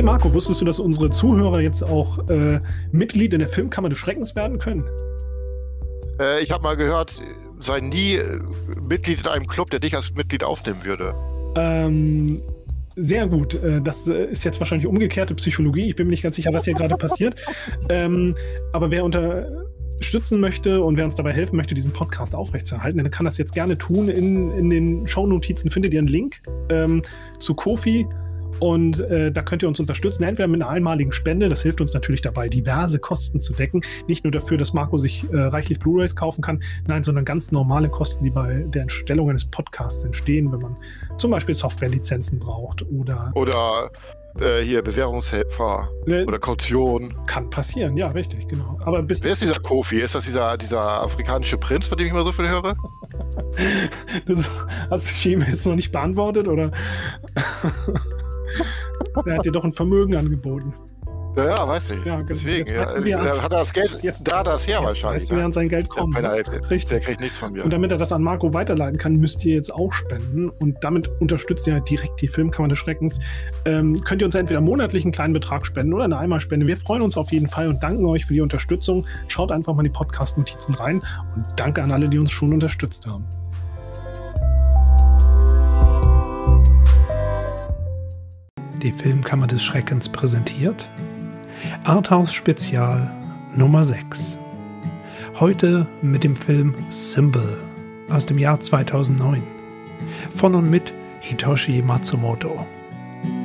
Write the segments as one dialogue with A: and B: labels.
A: Hey Marco, wusstest du, dass unsere Zuhörer jetzt auch äh, Mitglied in der Filmkammer des Schreckens werden können?
B: Äh, ich habe mal gehört, sei nie äh, Mitglied in einem Club, der dich als Mitglied aufnehmen würde.
A: Ähm, sehr gut. Äh, das äh, ist jetzt wahrscheinlich umgekehrte Psychologie. Ich bin mir nicht ganz sicher, was hier gerade passiert. Ähm, aber wer unterstützen möchte und wer uns dabei helfen möchte, diesen Podcast aufrechtzuerhalten, dann kann das jetzt gerne tun. In, in den Shownotizen findet ihr einen Link ähm, zu Kofi und äh, da könnt ihr uns unterstützen, entweder mit einer einmaligen Spende, das hilft uns natürlich dabei, diverse Kosten zu decken. Nicht nur dafür, dass Marco sich äh, reichlich Blu-rays kaufen kann, nein, sondern ganz normale Kosten, die bei der Entstellung eines Podcasts entstehen, wenn man zum Beispiel Softwarelizenzen braucht oder.
B: Oder äh, hier Bewährungshelfer äh, oder Kaution.
A: Kann passieren, ja, richtig, genau. Aber bis
B: Wer ist dieser Kofi? Ist das dieser, dieser afrikanische Prinz, von dem ich immer so viel höre?
A: das hast du ihm jetzt noch nicht beantwortet, oder? er hat dir doch ein Vermögen angeboten.
B: Ja, ja, weiß ich. Ja, genau. Deswegen. Ja,
A: er
B: hat er das Geld,
A: jetzt,
B: da das her wahrscheinlich.
A: Wie ne? an sein Geld kommt.
B: Der, Richtig. der kriegt nichts von mir.
A: Und damit er das an Marco weiterleiten kann, müsst ihr jetzt auch spenden. Und damit unterstützt ihr halt direkt die Filmkammer des Schreckens. Ähm, könnt ihr uns entweder monatlich einen kleinen Betrag spenden oder eine Einmalspende. Wir freuen uns auf jeden Fall und danken euch für die Unterstützung. Schaut einfach mal in die Podcast-Notizen rein. Und danke an alle, die uns schon unterstützt haben. Die Filmkammer des Schreckens präsentiert Arthouse Spezial Nummer 6. Heute mit dem Film Symbol aus dem Jahr 2009 von und mit Hitoshi Matsumoto.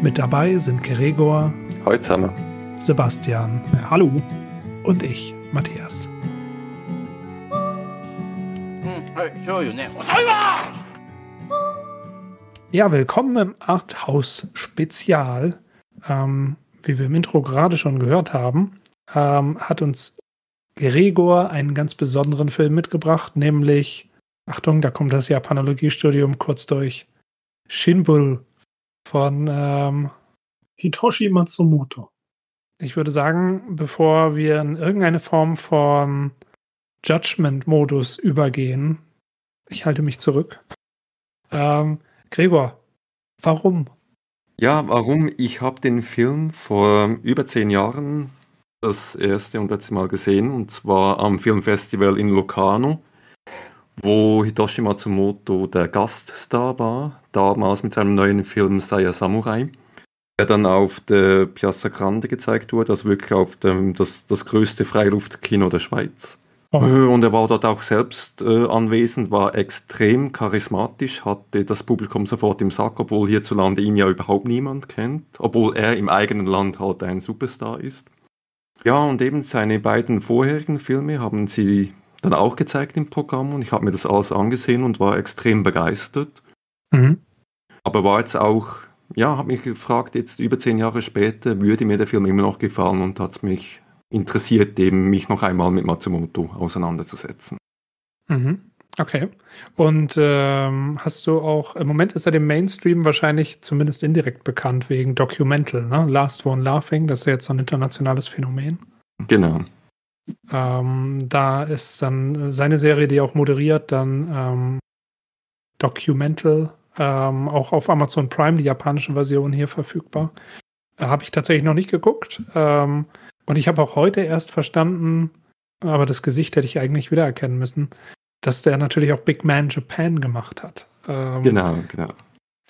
A: Mit dabei sind Gregor,
C: Holzhammer,
A: Sebastian, hallo und ich, Matthias. Hm, ja, willkommen im Arthouse Spezial. Ähm, wie wir im Intro gerade schon gehört haben, ähm, hat uns Gregor einen ganz besonderen Film mitgebracht, nämlich, Achtung, da kommt das Japanologiestudium kurz durch, Shinbul von ähm, Hitoshi Matsumoto. Ich würde sagen, bevor wir in irgendeine Form von Judgment-Modus übergehen, ich halte mich zurück. Ähm, Gregor, warum?
C: Ja, warum? Ich habe den Film vor über zehn Jahren das erste und letzte Mal gesehen, und zwar am Filmfestival in Locarno, wo Hitoshi Matsumoto der Gaststar war, damals mit seinem neuen Film Saya Samurai, der dann auf der Piazza Grande gezeigt wurde, also wirklich auf dem, das, das größte Freiluftkino der Schweiz. Oh. Und er war dort auch selbst äh, anwesend, war extrem charismatisch, hatte das Publikum sofort im Sack, obwohl hierzulande ihn ja überhaupt niemand kennt, obwohl er im eigenen Land halt ein Superstar ist. Ja, und eben seine beiden vorherigen Filme haben sie dann auch gezeigt im Programm und ich habe mir das alles angesehen und war extrem begeistert. Mhm. Aber war jetzt auch, ja, habe mich gefragt, jetzt über zehn Jahre später, würde mir der Film immer noch gefallen und hat mich interessiert, eben mich noch einmal mit Matsumoto auseinanderzusetzen.
A: Mhm. Okay. Und ähm, hast du auch, im Moment ist er dem Mainstream wahrscheinlich zumindest indirekt bekannt wegen Documental, ne? Last One Laughing, das ist ja jetzt so ein internationales Phänomen.
C: Genau.
A: Ähm, da ist dann seine Serie, die er auch moderiert, dann ähm, Documental, ähm, auch auf Amazon Prime, die japanische Version hier verfügbar. Äh, Habe ich tatsächlich noch nicht geguckt. Ähm, und ich habe auch heute erst verstanden, aber das Gesicht hätte ich eigentlich wiedererkennen müssen, dass der natürlich auch Big Man Japan gemacht hat.
C: Ähm, genau, genau.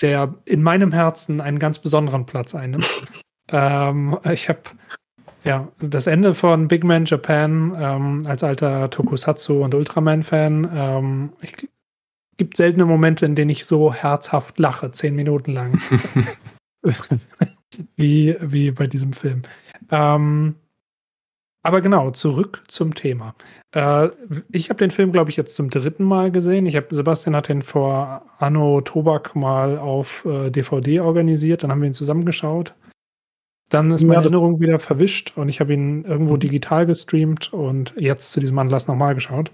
A: Der in meinem Herzen einen ganz besonderen Platz einnimmt. ähm, ich habe ja das Ende von Big Man Japan ähm, als alter Tokusatsu und Ultraman-Fan. Ähm, es gibt seltene Momente, in denen ich so herzhaft lache, zehn Minuten lang. wie, wie bei diesem Film. Ähm, aber genau, zurück zum Thema. Äh, ich habe den Film, glaube ich, jetzt zum dritten Mal gesehen. Ich habe Sebastian hat den vor Anno Tobak mal auf äh, DVD organisiert, dann haben wir ihn zusammengeschaut. Dann ist meine ja, Erinnerung wieder verwischt und ich habe ihn irgendwo mhm. digital gestreamt und jetzt zu diesem Anlass nochmal geschaut.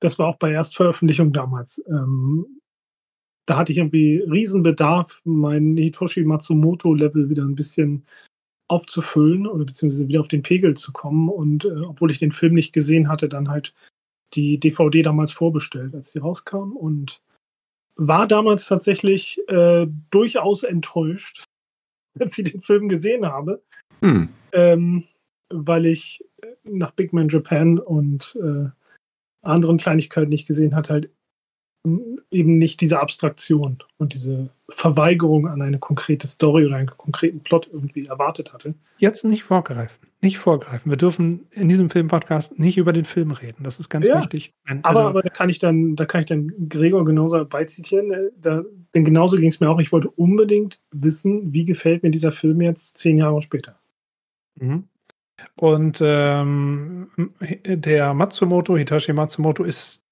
A: Das war auch bei Erstveröffentlichung damals. Ähm, da hatte ich irgendwie Riesenbedarf, mein Hitoshi Matsumoto-Level wieder ein bisschen aufzufüllen oder beziehungsweise wieder auf den Pegel zu kommen. Und äh, obwohl ich den Film nicht gesehen hatte, dann halt die DVD damals vorbestellt, als sie rauskam. Und war damals tatsächlich äh, durchaus enttäuscht,
D: als ich den Film gesehen habe.
C: Hm.
D: Ähm, weil ich nach Big Man Japan und äh, anderen Kleinigkeiten nicht gesehen hatte, halt eben nicht diese Abstraktion und diese Verweigerung an eine konkrete Story oder einen konkreten Plot irgendwie erwartet hatte.
A: Jetzt nicht vorgreifen. Nicht vorgreifen. Wir dürfen in diesem Filmpodcast nicht über den Film reden. Das ist ganz
D: Ja,
A: wichtig. Ein-
D: Aber,
A: also-
D: aber da kann ich dann, da kann ich dann Gregor genauso beizitieren. Äh, Da, denn genauso ging es mir auch. Ich wollte unbedingt wissen, wie gefällt mir dieser Film jetzt zehn Jahre später.
A: Mhm. Und ähm, der Matsumoto, Hitoshi Matsumoto, ist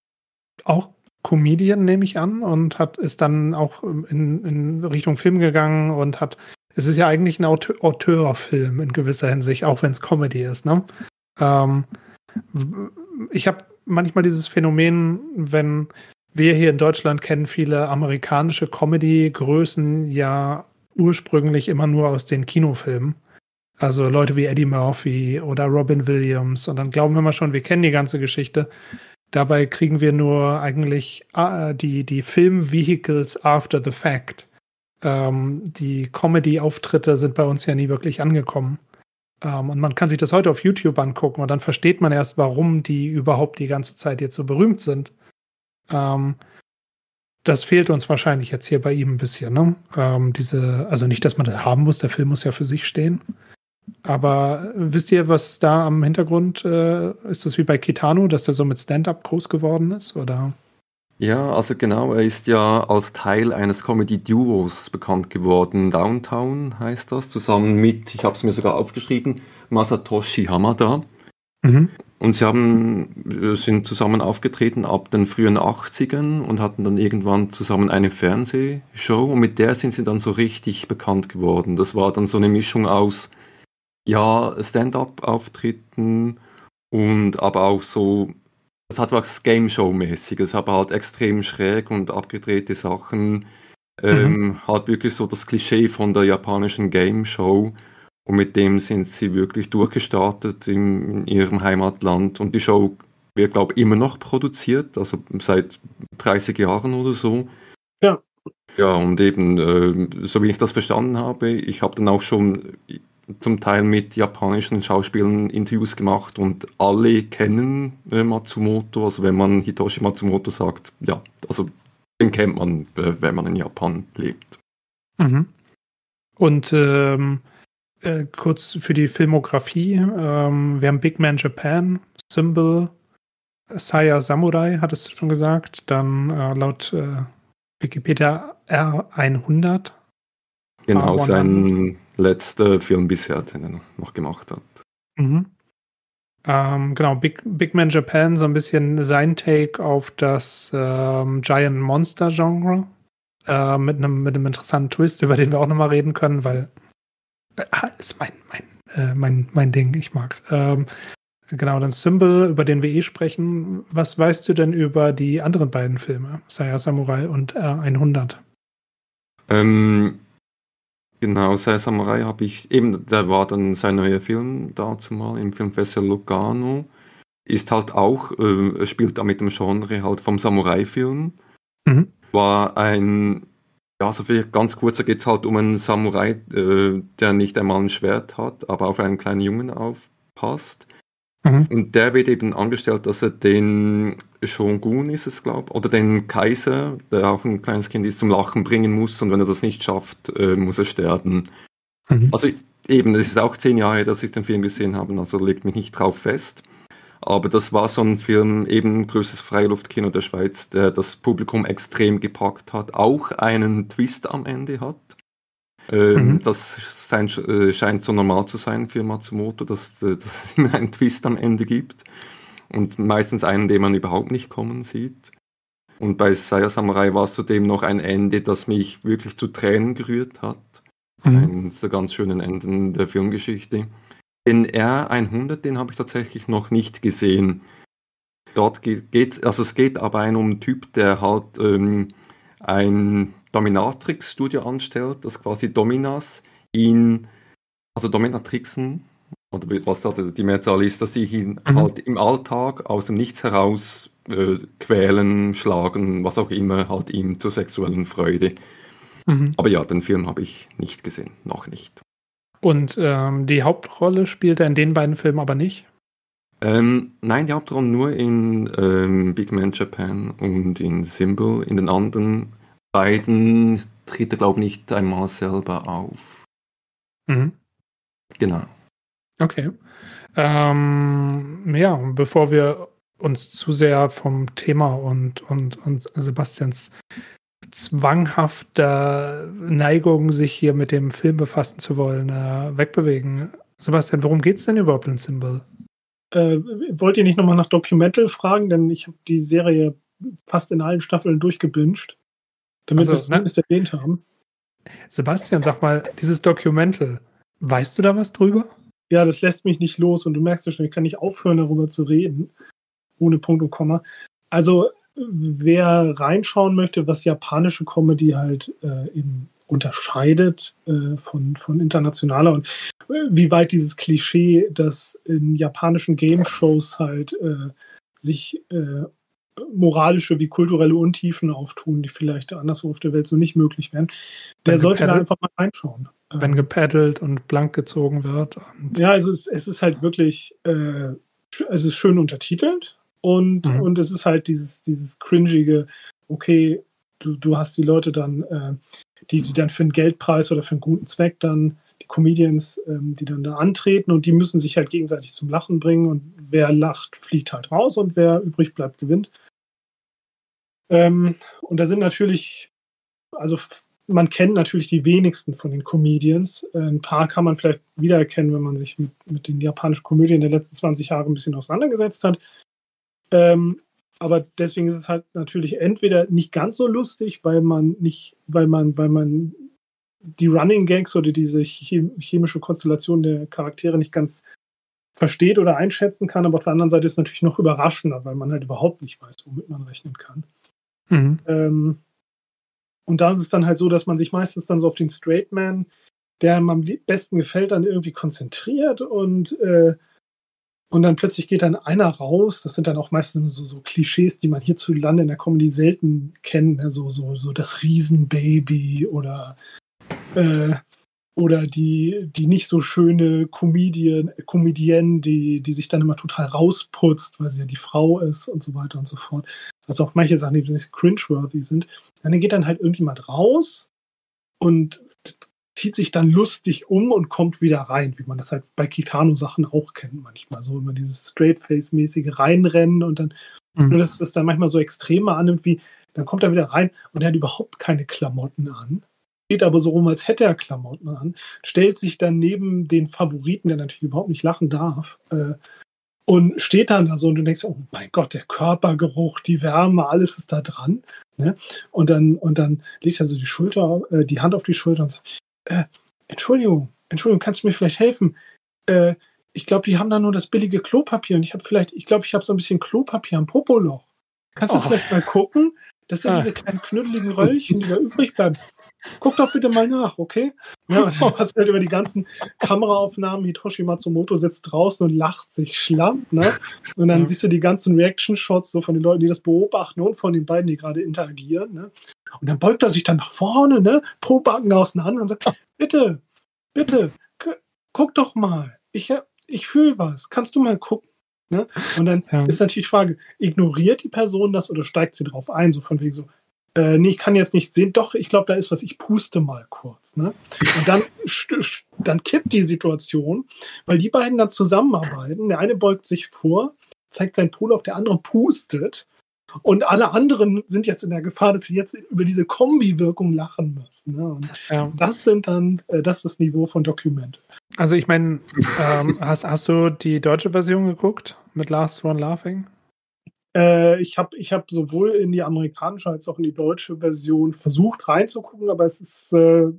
A: auch Comedian, nehme ich an, und hat ist dann auch in, in Richtung Film gegangen und hat. Es ist ja eigentlich ein Auteur Auteurfilm in gewisser Hinsicht, auch wenn es Comedy ist. Ne? Ähm, ich habe manchmal dieses Phänomen, wenn wir hier in Deutschland kennen viele amerikanische Comedy-Größen ja ursprünglich immer nur aus den Kinofilmen. Also Leute wie Eddie Murphy oder Robin Williams. Und dann glauben wir mal schon, wir kennen die ganze Geschichte. Dabei kriegen wir nur eigentlich äh, die, die Film-Vehicles after the fact. Ähm, die Comedy-Auftritte sind bei uns ja nie wirklich angekommen. Ähm, und man kann sich das heute auf YouTube angucken und dann versteht man erst, warum die überhaupt die ganze Zeit jetzt so berühmt sind. Ähm, das fehlt uns wahrscheinlich jetzt hier bei ihm ein bisschen. Ne? Ähm, diese, also nicht, dass man das haben muss, der Film muss ja für sich stehen. Aber wisst ihr, was da am Hintergrund äh, ist? Das wie bei Kitano, dass der so mit Stand-up groß geworden ist? Oder?
C: Ja, also genau, er ist ja als Teil eines Comedy-Duos bekannt geworden. Downtown heißt das, zusammen mit, ich habe es mir sogar aufgeschrieben, Masatoshi Hamada.
A: Mhm.
C: Und sie haben, äh, sind zusammen aufgetreten ab den frühen 80ern und hatten dann irgendwann zusammen eine Fernsehshow und mit der sind sie dann so richtig bekannt geworden. Das war dann so eine Mischung aus, ja, Stand-up-Auftritten und aber auch so, das hat was Game Show-mäßiges, aber halt extrem schräg und abgedrehte Sachen. Ähm, Halt wirklich so das Klischee von der japanischen Game Show. Und mit dem sind sie wirklich durchgestartet in, in ihrem Heimatland. Und die Show wird, glaube ich, immer noch produziert, also seit 30 Jahren oder so.
D: Ja.
C: Ja, und eben, äh, so wie ich das verstanden habe, ich habe dann auch schon zum Teil mit japanischen Schauspielern Interviews gemacht und alle kennen äh, Matsumoto. Also wenn man Hitoshi Matsumoto sagt, ja, also den kennt man, äh, wenn man in Japan lebt.
A: Mhm. Und ähm, äh, kurz für die Filmografie. Ähm, wir haben Big Man Japan, Symbol, Saya Samurai, hattest du schon gesagt. Dann äh, laut äh, Wikipedia R100.
C: Genau,
A: Ah,
C: sein letzter Film bisher, den er noch gemacht hat.
A: Mhm. Ähm, genau, Big, Big Man Japan, so ein bisschen sein Take auf das ähm, Giant Monster Genre. Äh, mit einem mit einem interessanten Twist, über den wir auch nochmal reden können, weil äh, ist mein, mein, äh, mein, mein Ding, ich mag's. Ähm, genau, dann Symbol, über den wir eh sprechen. Was weißt du denn über die anderen beiden Filme, Saya Samurai und R100?
C: Ähm, genau, Sei Samurai habe ich, eben, der war dann sein neuer Film dazu mal im Filmfestival Lugano. Ist halt auch, äh, spielt da mit dem Genre halt vom Samurai-Film.
A: Mhm.
C: War ein, ja, so vielleicht ganz kurz, da geht es halt um einen Samurai, äh, der nicht einmal ein Schwert hat, aber auf einen kleinen Jungen aufpasst.
A: Mhm.
C: Und der wird eben angestellt, dass er den Shogun ist es, glaube ich, oder den Kaiser, der auch ein kleines Kind ist, zum Lachen bringen muss. Und wenn er das nicht schafft, äh, muss er sterben.
A: Mhm.
C: Also eben, es ist auch zehn Jahre, her, dass ich den Film gesehen habe, also legt mich nicht drauf fest. Aber das war so ein Film, eben größtes Freiluftkino der Schweiz, der das Publikum extrem gepackt hat, auch einen Twist am Ende hat. Ähm,
A: Mhm.
C: Das sein, äh, scheint so normal zu sein für Matsumoto, dass, äh, dass es immer einen Twist am Ende gibt. Und meistens einen, den man überhaupt nicht kommen sieht. Und bei Saya Samurai war es zudem noch ein Ende, das mich wirklich zu Tränen gerührt hat.
A: Mhm.
C: Eines der ganz schönen Enden der Filmgeschichte. Den R100, den habe ich tatsächlich noch nicht gesehen. Dort geht also es geht aber ein um einen Typ, der halt ähm, ein Dominatrix-Studio anstellt, das quasi Dominas ihn, also Dominatrixen, oder was da die Mehrzahl ist, dass sie ihn
A: Mhm.
C: halt im Alltag aus dem Nichts heraus äh, quälen, schlagen, was auch immer, halt ihm zur sexuellen Freude. Mhm. Aber ja, den Film habe ich nicht gesehen, noch nicht.
A: Und ähm, die Hauptrolle spielt er in den beiden Filmen aber nicht?
C: Ähm, nein, die Hauptrolle nur in ähm, Big Man Japan und in Symbol. In den anderen beiden tritt er, glaube ich, nicht einmal selber auf.
A: Mhm.
C: Genau.
A: Okay. Ähm, ja, bevor wir uns zu sehr vom Thema und, und, und Sebastians zwanghafter Neigung, sich hier mit dem Film befassen zu wollen, äh, wegbewegen. Sebastian, worum geht es denn überhaupt in Symbol?
D: Äh, wollt ihr nicht nochmal nach Documental fragen? Denn ich habe die Serie fast in allen Staffeln durchgebinged, damit also, wir es zumindest ne? erwähnt haben.
A: Sebastian, sag mal, dieses Documental, weißt du da was drüber?
D: Ja, das lässt mich nicht los und du merkst ja schon, ich kann nicht aufhören, darüber zu reden, ohne Punkt und Komma. Also, wer reinschauen möchte, was japanische Comedy halt äh, eben unterscheidet äh, von, von internationaler und äh, wie weit dieses Klischee, dass in japanischen Game-Shows halt äh, sich äh, moralische wie kulturelle Untiefen auftun, die vielleicht anderswo auf der Welt so nicht möglich wären, der wenn sollte da einfach mal reinschauen.
A: Wenn gepaddelt und blank gezogen wird.
D: ja, also es, es, ist halt wirklich, äh, es ist schön untertitelt und, mhm. und es ist halt dieses, dieses cringige, okay, du, du hast die Leute dann, äh, die, die dann für einen Geldpreis oder für einen guten Zweck dann, die Comedians, ähm, die dann da antreten und die müssen sich halt gegenseitig zum Lachen bringen und wer lacht, fliegt halt raus und wer übrig bleibt, gewinnt. Ähm, und da sind natürlich, also man kennt natürlich die wenigsten von den Comedians. Äh, ein paar kann man vielleicht wiedererkennen, wenn man sich mit, mit den japanischen Komödien der letzten 20 Jahre ein bisschen auseinandergesetzt hat. Ähm, aber deswegen ist es halt natürlich entweder nicht ganz so lustig, weil man nicht, weil man, weil man die Running Gags oder diese chemische Konstellation der Charaktere nicht ganz versteht oder einschätzen kann, aber auf der anderen Seite ist es natürlich noch überraschender, weil man halt überhaupt nicht weiß, womit man rechnen kann. Mhm. Ähm, und da ist es dann halt so, dass man sich meistens dann so auf den Straight Man, der einem am besten gefällt, dann irgendwie konzentriert und, äh, und dann plötzlich geht dann einer raus. Das sind dann auch meistens so, so Klischees, die man hierzulande in der Comedy selten kennt. Ne? So, so, so das Riesenbaby oder äh, oder die, die nicht so schöne Comedian, Comedienne, die, die sich dann immer total rausputzt, weil sie ja die Frau ist und so weiter und so fort. Also auch manche Sachen, die ein cringeworthy sind. Und dann geht dann halt irgendjemand raus und zieht sich dann lustig um und kommt wieder rein, wie man das halt bei Kitano-Sachen auch kennt manchmal. So immer dieses Straight-Face-mäßige Reinrennen und dann, mhm. nur dass es dann manchmal so Extreme annimmt, wie dann kommt er wieder rein und er hat überhaupt keine Klamotten an geht aber so rum, als hätte er Klamotten an, stellt sich dann neben den Favoriten, der natürlich überhaupt nicht lachen darf, äh, und steht dann da so und du denkst, oh mein Gott, der Körpergeruch, die Wärme, alles ist da dran. Ne? Und dann, und dann legt er so die Schulter, äh, die Hand auf die Schulter und sagt, äh, Entschuldigung, Entschuldigung, kannst du mir vielleicht helfen? Äh, ich glaube, die haben da nur das billige Klopapier und ich habe vielleicht, ich glaube, ich habe so ein bisschen Klopapier am Popoloch. Kannst du oh. vielleicht mal gucken? Das sind ah. diese kleinen knuddeligen Röllchen, die da übrig bleiben. Guck doch bitte mal nach, okay? Ja, und dann hast du halt über die ganzen Kameraaufnahmen, Hitoshi Matsumoto sitzt draußen und lacht sich schlamm, ne? Und dann ja. siehst du die ganzen Reaction-Shots so von den Leuten, die das beobachten und von den beiden, die gerade interagieren, ne? Und dann beugt er sich dann nach vorne, ne? Pro Backen auseinander und sagt, bitte, bitte, guck doch mal. Ich, ich fühle was. Kannst du mal gucken? Ne? Und dann ja. ist natürlich die Frage, ignoriert die Person das oder steigt sie drauf ein? So von wegen so, äh, nee, ich kann jetzt nicht sehen, doch, ich glaube, da ist was, ich puste mal kurz. Ne? Und dann, dann kippt die Situation, weil die beiden dann zusammenarbeiten. Der eine beugt sich vor, zeigt sein Poloch, der andere pustet. Und alle anderen sind jetzt in der Gefahr, dass sie jetzt über diese Kombi-Wirkung lachen müssen. Ne? Ja. das sind dann, äh, das ist das Niveau von Dokument.
A: Also ich meine, ähm, hast, hast du die deutsche Version geguckt mit Last One Laughing?
D: Äh, ich habe ich hab sowohl in die amerikanische als auch in die deutsche Version versucht reinzugucken, aber es ist. Äh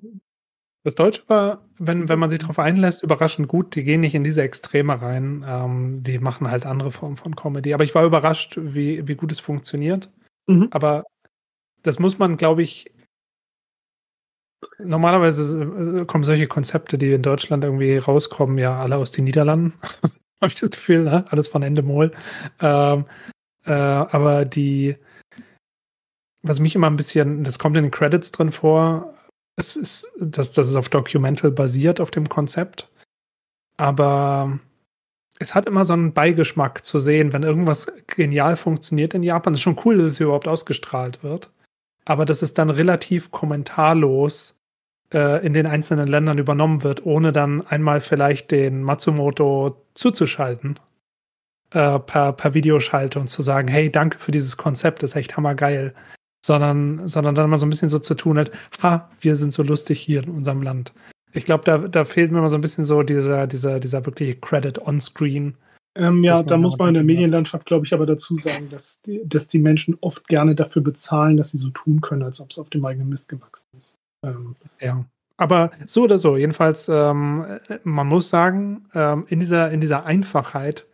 A: das Deutsche war, wenn, wenn man sich darauf einlässt, überraschend gut. Die gehen nicht in diese Extreme rein. Ähm, die machen halt andere Formen von Comedy. Aber ich war überrascht, wie, wie gut es funktioniert. Mhm. Aber das muss man, glaube ich, normalerweise äh, kommen solche Konzepte, die in Deutschland irgendwie rauskommen, ja alle aus den Niederlanden. Habe ich das Gefühl, ne? alles von Endemol. Ähm, äh, aber die, was mich immer ein bisschen, das kommt in den Credits drin vor, es ist, dass das auf Documental basiert, auf dem Konzept. Aber es hat immer so einen Beigeschmack zu sehen, wenn irgendwas genial funktioniert in Japan. Es ist schon cool, dass es hier überhaupt ausgestrahlt wird. Aber dass es dann relativ kommentarlos äh, in den einzelnen Ländern übernommen wird, ohne dann einmal vielleicht den Matsumoto zuzuschalten äh, per, per Videoschalte und zu sagen, hey, danke für dieses Konzept, das ist echt hammergeil. Sondern, sondern dann mal so ein bisschen so zu tun hat, ha, wir sind so lustig hier in unserem Land. Ich glaube, da, da fehlt mir mal so ein bisschen so dieser, dieser, dieser wirkliche Credit on-screen.
D: Ähm, ja, da muss man in der Medienlandschaft, glaube ich, aber dazu sagen, dass die, dass die Menschen oft gerne dafür bezahlen, dass sie so tun können, als ob es auf dem eigenen Mist gewachsen ist.
A: Ähm, ja. Aber so oder so, jedenfalls, ähm, man muss sagen, ähm, in, dieser, in dieser Einfachheit,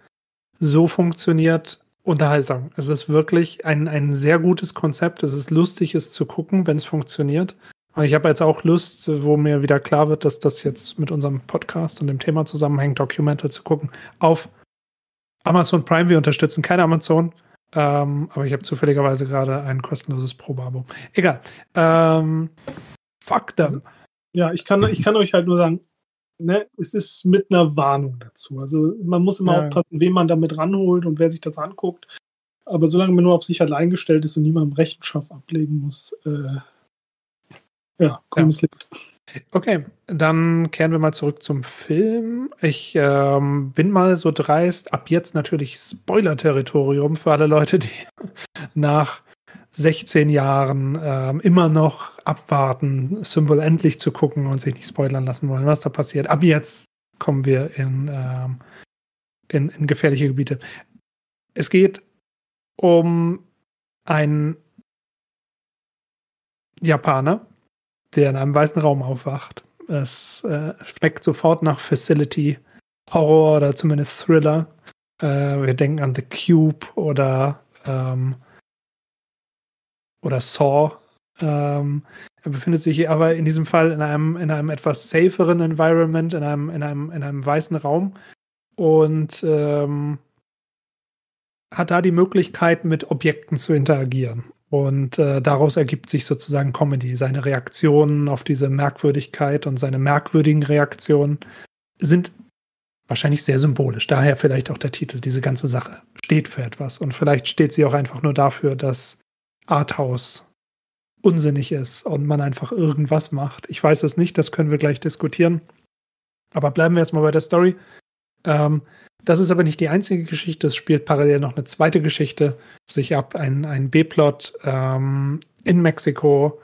A: so funktioniert Unterhaltung. Es ist wirklich ein, ein sehr gutes Konzept. Es ist lustig, es zu gucken, wenn es funktioniert. Und ich habe jetzt auch Lust, wo mir wieder klar wird, dass das jetzt mit unserem Podcast und dem Thema zusammenhängt, Documental zu gucken, auf Amazon Prime. Wir unterstützen keine Amazon. Ähm, aber ich habe zufälligerweise gerade ein kostenloses Probeabo. Egal. Ähm, fuck them.
D: Ja, ich kann, ich kann euch halt nur sagen, ne, es ist mit einer Warnung dazu. Also man muss immer ja. aufpassen, wen man damit ranholt und wer sich das anguckt. Aber solange man nur auf sich allein gestellt ist und niemandem Rechenschaft ablegen muss, äh, ja, grünes ja. Licht.
A: Okay, dann kehren wir mal zurück zum Film. Ich ähm, bin mal so dreist, ab jetzt natürlich Spoiler-Territorium für alle Leute, die nach 16 Jahren ähm, immer noch abwarten, Symbol endlich zu gucken und sich nicht spoilern lassen wollen, was da passiert. Ab jetzt kommen wir in, ähm, in, in gefährliche Gebiete. Es geht um einen Japaner, der in einem weißen Raum aufwacht. Es äh, schmeckt sofort nach Facility, Horror oder zumindest Thriller. Äh, wir denken an The Cube oder ähm, oder Saw. Ähm, er befindet sich aber in diesem Fall in einem, in einem etwas saferen Environment, in einem, in einem, in einem weißen Raum und ähm, hat da die Möglichkeit, mit Objekten zu interagieren. Und äh, daraus ergibt sich sozusagen Comedy. Seine Reaktionen auf diese Merkwürdigkeit und seine merkwürdigen Reaktionen sind wahrscheinlich sehr symbolisch. Daher vielleicht auch der Titel. Diese ganze Sache steht für etwas. Und vielleicht steht sie auch einfach nur dafür, dass Arthouse unsinnig ist und man einfach irgendwas macht. Ich weiß es nicht, das können wir gleich diskutieren. Aber bleiben wir erstmal bei der Story. Ähm, das ist aber nicht die einzige Geschichte. Es spielt parallel noch eine zweite Geschichte sich ab. Ein, ein B-Plot ähm, in Mexiko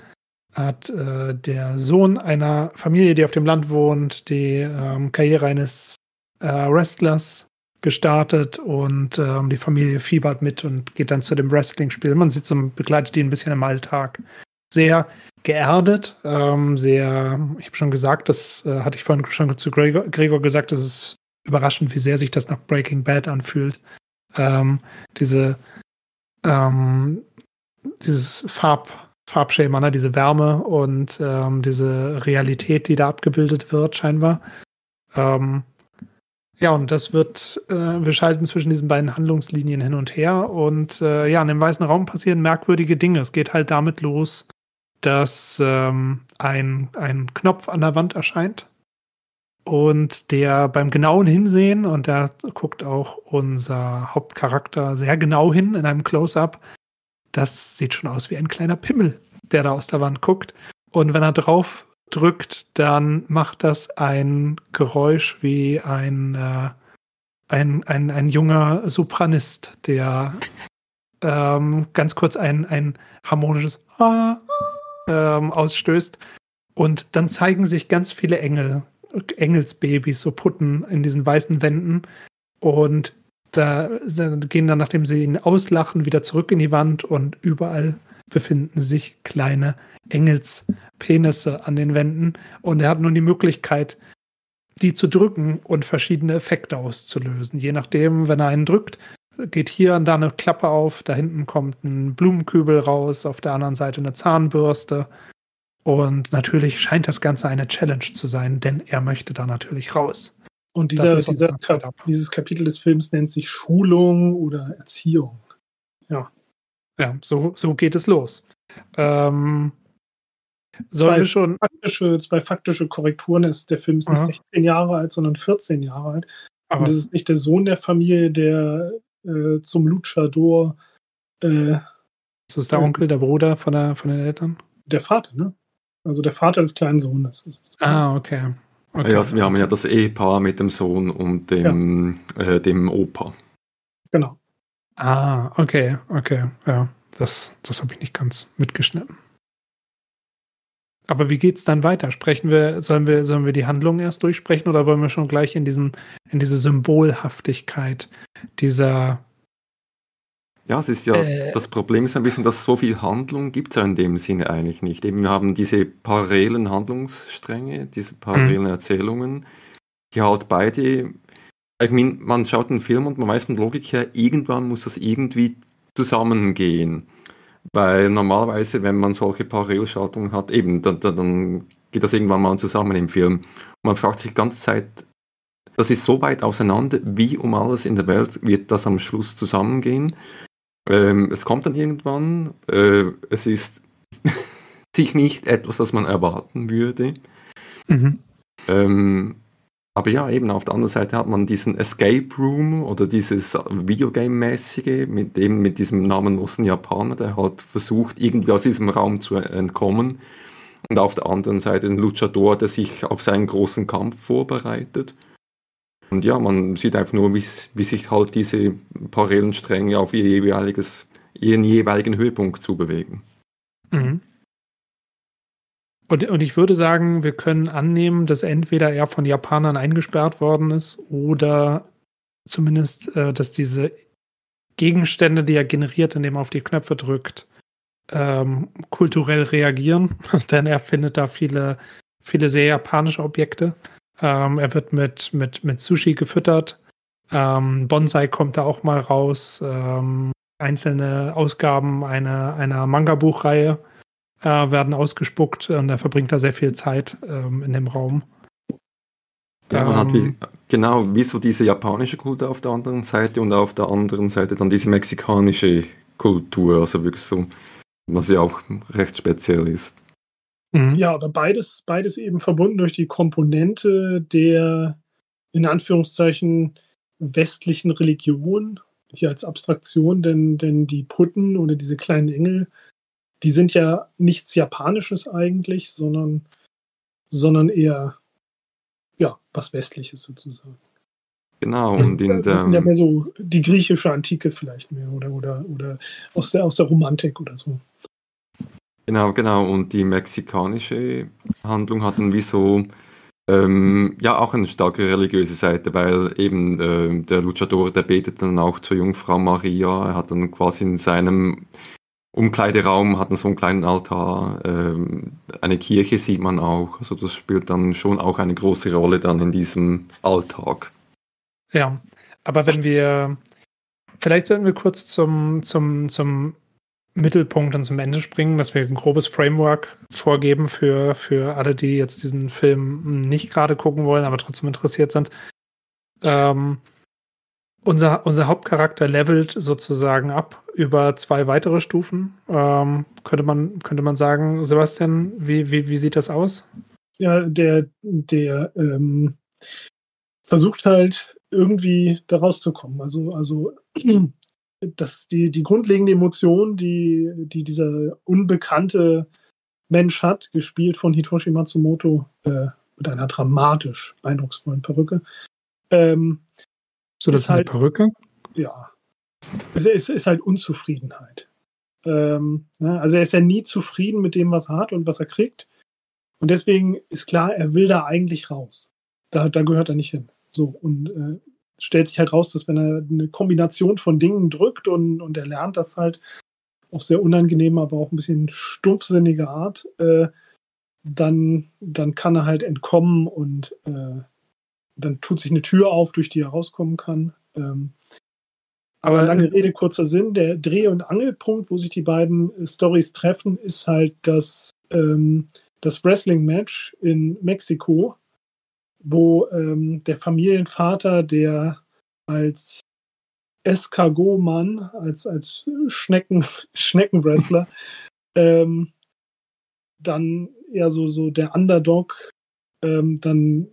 A: hat äh, der Sohn einer Familie, die auf dem Land wohnt, die ähm, Karriere eines äh, Wrestlers gestartet und ähm, die Familie fiebert mit und geht dann zu dem Wrestling-Spiel. Man sieht so, begleitet ihn ein bisschen im Alltag. Sehr geerdet, ähm, sehr, ich habe schon gesagt, das äh, hatte ich vorhin schon zu Gregor, Gregor gesagt, das ist überraschend, wie sehr sich das nach Breaking Bad anfühlt. Ähm, diese, ähm, dieses Farb, Farbschema, ne? diese Wärme und ähm, diese Realität, die da abgebildet wird, scheinbar. Ähm, ja, und das wird, äh, wir schalten zwischen diesen beiden Handlungslinien hin und her. Und äh, ja, in dem weißen Raum passieren merkwürdige Dinge. Es geht halt damit los, dass ähm, ein, ein Knopf an der Wand erscheint und der beim genauen Hinsehen, und da guckt auch unser Hauptcharakter sehr genau hin in einem Close-up, das sieht schon aus wie ein kleiner Pimmel, der da aus der Wand guckt. Und wenn er drauf drückt, dann macht das ein Geräusch wie ein, äh, ein, ein, ein junger Sopranist, der ähm, ganz kurz ein, ein harmonisches Ah ähm, ausstößt. Und dann zeigen sich ganz viele Engel, Engelsbabys, so Putten in diesen weißen Wänden. Und da gehen dann, nachdem sie ihn auslachen, wieder zurück in die Wand und überall befinden sich kleine Engelspenisse an den Wänden. Und er hat nun die Möglichkeit, die zu drücken und verschiedene Effekte auszulösen. Je nachdem, wenn er einen drückt, geht hier und da eine Klappe auf, da hinten kommt ein Blumenkübel raus, auf der anderen Seite eine Zahnbürste. Und natürlich scheint das Ganze eine Challenge zu sein, denn er möchte da natürlich raus.
D: Und dieser, dieser Kap dieses Kapitel des Films nennt sich Schulung oder Erziehung. Ja.
A: Ja, so, so geht es los. Ähm, Sollen
D: zwei
A: wir schon.
D: faktische, zwei faktische Korrekturen ist. Der Film ist nicht
A: Aha.
D: 16 Jahre alt, sondern 14 Jahre alt.
A: Aber
D: Und das ist nicht der Sohn der Familie, der äh, zum Luchador äh,
A: so ist der Onkel, der Bruder von, der, von den Eltern?
D: der Vater, ne? Also der Vater des kleinen Sohnes. Das ist-
A: Ah, okay. okay.
C: Ja, also wir haben ja das Ehepaar mit dem Sohn und dem, äh, dem Opa.
D: Genau.
A: Ah, okay, okay. Ja, das, das habe ich nicht ganz mitgeschnitten. Aber wie geht's dann weiter? Sprechen wir, sollen wir, sollen wir die Handlung erst durchsprechen oder wollen wir schon gleich in diesen, in diese Symbolhaftigkeit dieser
C: Ja, es ist ja,
A: Äh.
C: das Problem ist ein bisschen, dass so viel Handlung gibt es ja in dem Sinne eigentlich nicht. Eben, wir haben diese parallelen Handlungsstränge, diese parallelen Erzählungen, die halt beide, ich meine, man schaut einen Film und man weiß von Logik her, irgendwann muss das irgendwie zusammengehen. Weil normalerweise, wenn man solche Parallelschaltungen hat, eben, dann, dann, geht das irgendwann mal zusammen im Film. Und man fragt sich die ganze Zeit, das ist so weit auseinander, wie um alles in der Welt wird das am Schluss zusammengehen. Ähm, es kommt dann irgendwann, äh, es ist sich nicht etwas, das man erwarten würde.
A: Mhm.
C: Ähm, aber ja, eben auf der anderen Seite hat man diesen Escape Room oder dieses Videogame-mäßige mit dem, mit diesem namenlosen Japaner, der halt versucht, irgendwie aus diesem Raum zu entkommen. Und auf der anderen Seite ein Luchador, der sich auf seinen großen Kampf vorbereitet. Und ja, man sieht einfach nur, wie, wie sich halt diese parallelen Stränge auf ihr jeweiliges, ihren jeweiligen Höhepunkt zubewegen.
A: Mhm. Und, und ich würde sagen, wir können annehmen, dass entweder er von Japanern eingesperrt worden ist oder zumindest, äh, dass diese Gegenstände, die er generiert, indem er auf die Knöpfe drückt, ähm, kulturell reagieren. Denn er findet da viele, viele sehr japanische Objekte. Ähm, er wird mit, mit, mit Sushi gefüttert. Ähm, Bonsai kommt da auch mal raus. Ähm, einzelne Ausgaben einer, einer Manga-Buchreihe äh, werden ausgespuckt und er verbringt da sehr viel Zeit ähm, in dem Raum.
C: Ja, man hat wie,
A: Ähm.
C: genau wie so diese japanische Kultur auf der anderen Seite und auf der anderen Seite dann diese mexikanische Kultur, also wirklich so, was ja auch recht speziell ist.
A: Mhm.
D: Ja, aber beides, beides eben verbunden durch die Komponente der in Anführungszeichen westlichen Religion, hier als Abstraktion, denn, denn die Putten oder diese kleinen Engel, die sind ja nichts Japanisches eigentlich, sondern, sondern eher ja, was Westliches sozusagen.
C: Genau,
D: Also,
C: und in
D: das sind ja
C: der,
D: mehr so die griechische Antike vielleicht mehr oder, oder, oder aus, der, aus der Romantik oder so.
C: genau, genau, und die mexikanische Handlung hat dann wie so, ähm, ja, auch eine starke religiöse Seite, weil eben ähm, der Luchador, der betet dann auch zur Jungfrau Maria, er hat dann quasi in seinem Umkleideraum hat so einen kleinen Altar, ähm, eine Kirche sieht man auch, also das spielt dann schon auch eine große Rolle dann in diesem Alltag.
A: Ja, aber wenn wir, vielleicht sollten wir kurz zum, zum, zum Mittelpunkt und zum Ende springen, dass wir ein grobes Framework vorgeben für, für alle, die jetzt diesen Film nicht gerade gucken wollen, aber trotzdem interessiert sind. Ähm, unser, unser Hauptcharakter levelt sozusagen ab über zwei weitere Stufen. Ähm, könnte, man, könnte man sagen, Sebastian, wie, wie, wie sieht das aus?
D: Ja, der, der ähm, versucht halt irgendwie da rauszukommen. Also, also dass die, die grundlegende Emotion, die, die dieser unbekannte Mensch hat, gespielt von Hitoshi Matsumoto äh, mit einer dramatisch eindrucksvollen Perücke, ähm,
A: So, das
D: Ist
A: ist eine
D: halt-
A: Perücke.
D: ja, es ist, ist halt Unzufriedenheit. Ähm, ne? Also er ist ja nie zufrieden mit dem, was er hat und was er kriegt. Und deswegen ist klar, er will da eigentlich raus. Da, da gehört er nicht hin. So, und äh, stellt sich halt raus, dass wenn er eine Kombination von Dingen drückt und, und er lernt das halt auf sehr unangenehme, aber auch ein bisschen stumpfsinnige Art, äh, dann, dann kann er halt entkommen und äh, dann tut sich eine Tür auf, durch die er rauskommen kann. Ähm, aber lange Rede, kurzer Sinn, der Dreh- und Angelpunkt, wo sich die beiden äh, Stories treffen, ist halt das, ähm, das Wrestling-Match in Mexiko, wo ähm, der Familienvater, der als Escargot-Mann, als, als Schnecken, Schneckenwrestler, ähm, dann eher so, so der Underdog, ähm, dann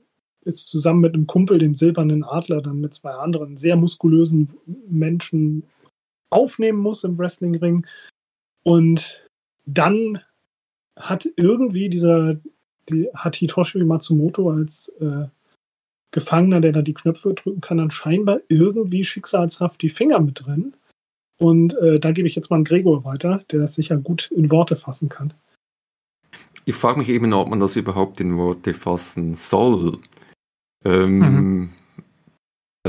D: ist zusammen mit einem Kumpel, dem silbernen Adler, dann mit zwei anderen sehr muskulösen Menschen aufnehmen muss im Wrestlingring. Und dann hat irgendwie dieser, die, hat Hitoshi Matsumoto als äh, Gefangener, der da die Knöpfe drücken kann, dann scheinbar irgendwie schicksalshaft die Finger mit drin. Und äh, da gebe ich jetzt mal an Gregor weiter, der das sicher gut in Worte fassen kann.
C: Ich frage mich eben, ob man das überhaupt in Worte fassen soll. Ähm, mhm.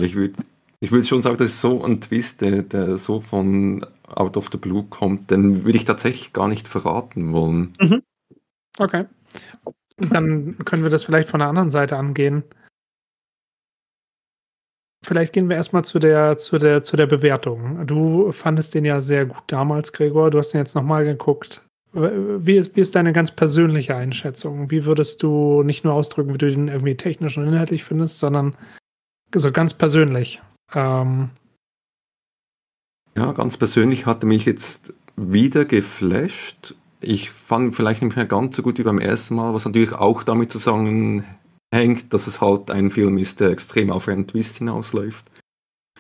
C: Ich würde ich würd schon sagen, das ist so ein Twist, der, der, so von Out of the Blue kommt, den würde ich tatsächlich gar nicht verraten wollen.
A: Mhm. Okay. Dann können wir das vielleicht von der anderen Seite angehen. Vielleicht gehen wir erstmal zu der, zu, der, zu der Bewertung. Du fandest den ja sehr gut damals, Gregor. Du hast den jetzt nochmal geguckt. Wie ist, wie ist deine ganz persönliche Einschätzung? Wie würdest du nicht nur ausdrücken, wie du den irgendwie technisch und inhaltlich findest, sondern so ganz persönlich? Ähm
C: ja, ganz persönlich hat er mich jetzt wieder geflasht. Ich fand vielleicht nicht mehr ganz so gut wie beim ersten Mal, was natürlich auch damit zusammenhängt, dass es halt ein Film ist, der extrem auf einen Twist hinausläuft.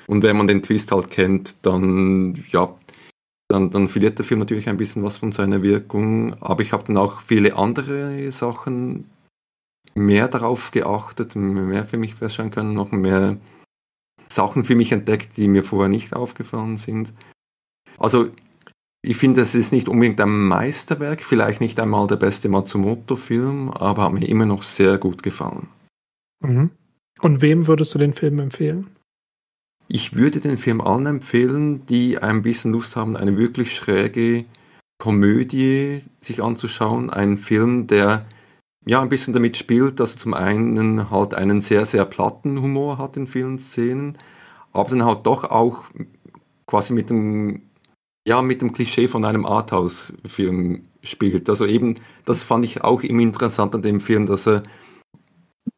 C: Und wenn man den Twist halt kennt, dann ja, dann, dann verliert der Film natürlich ein bisschen was von seiner Wirkung. Aber ich habe dann auch viele andere Sachen mehr darauf geachtet, mehr für mich feststellen können, noch mehr Sachen für mich entdeckt, die mir vorher nicht aufgefallen sind. Also ich finde, es ist nicht unbedingt ein Meisterwerk, vielleicht nicht einmal der beste Matsumoto-Film, aber hat mir immer noch sehr gut gefallen.
A: Mhm. Und wem würdest du den Film empfehlen?
C: Ich würde den Film allen empfehlen, die ein bisschen Lust haben, eine wirklich schräge Komödie sich anzuschauen. Ein Film, der ja ein bisschen damit spielt, dass er zum einen halt einen sehr, sehr platten Humor hat in vielen Szenen, aber dann halt doch auch quasi mit dem, ja, mit dem Klischee von einem Arthouse-Film spielt. Also eben, das fand ich auch immer interessant an dem Film, dass er,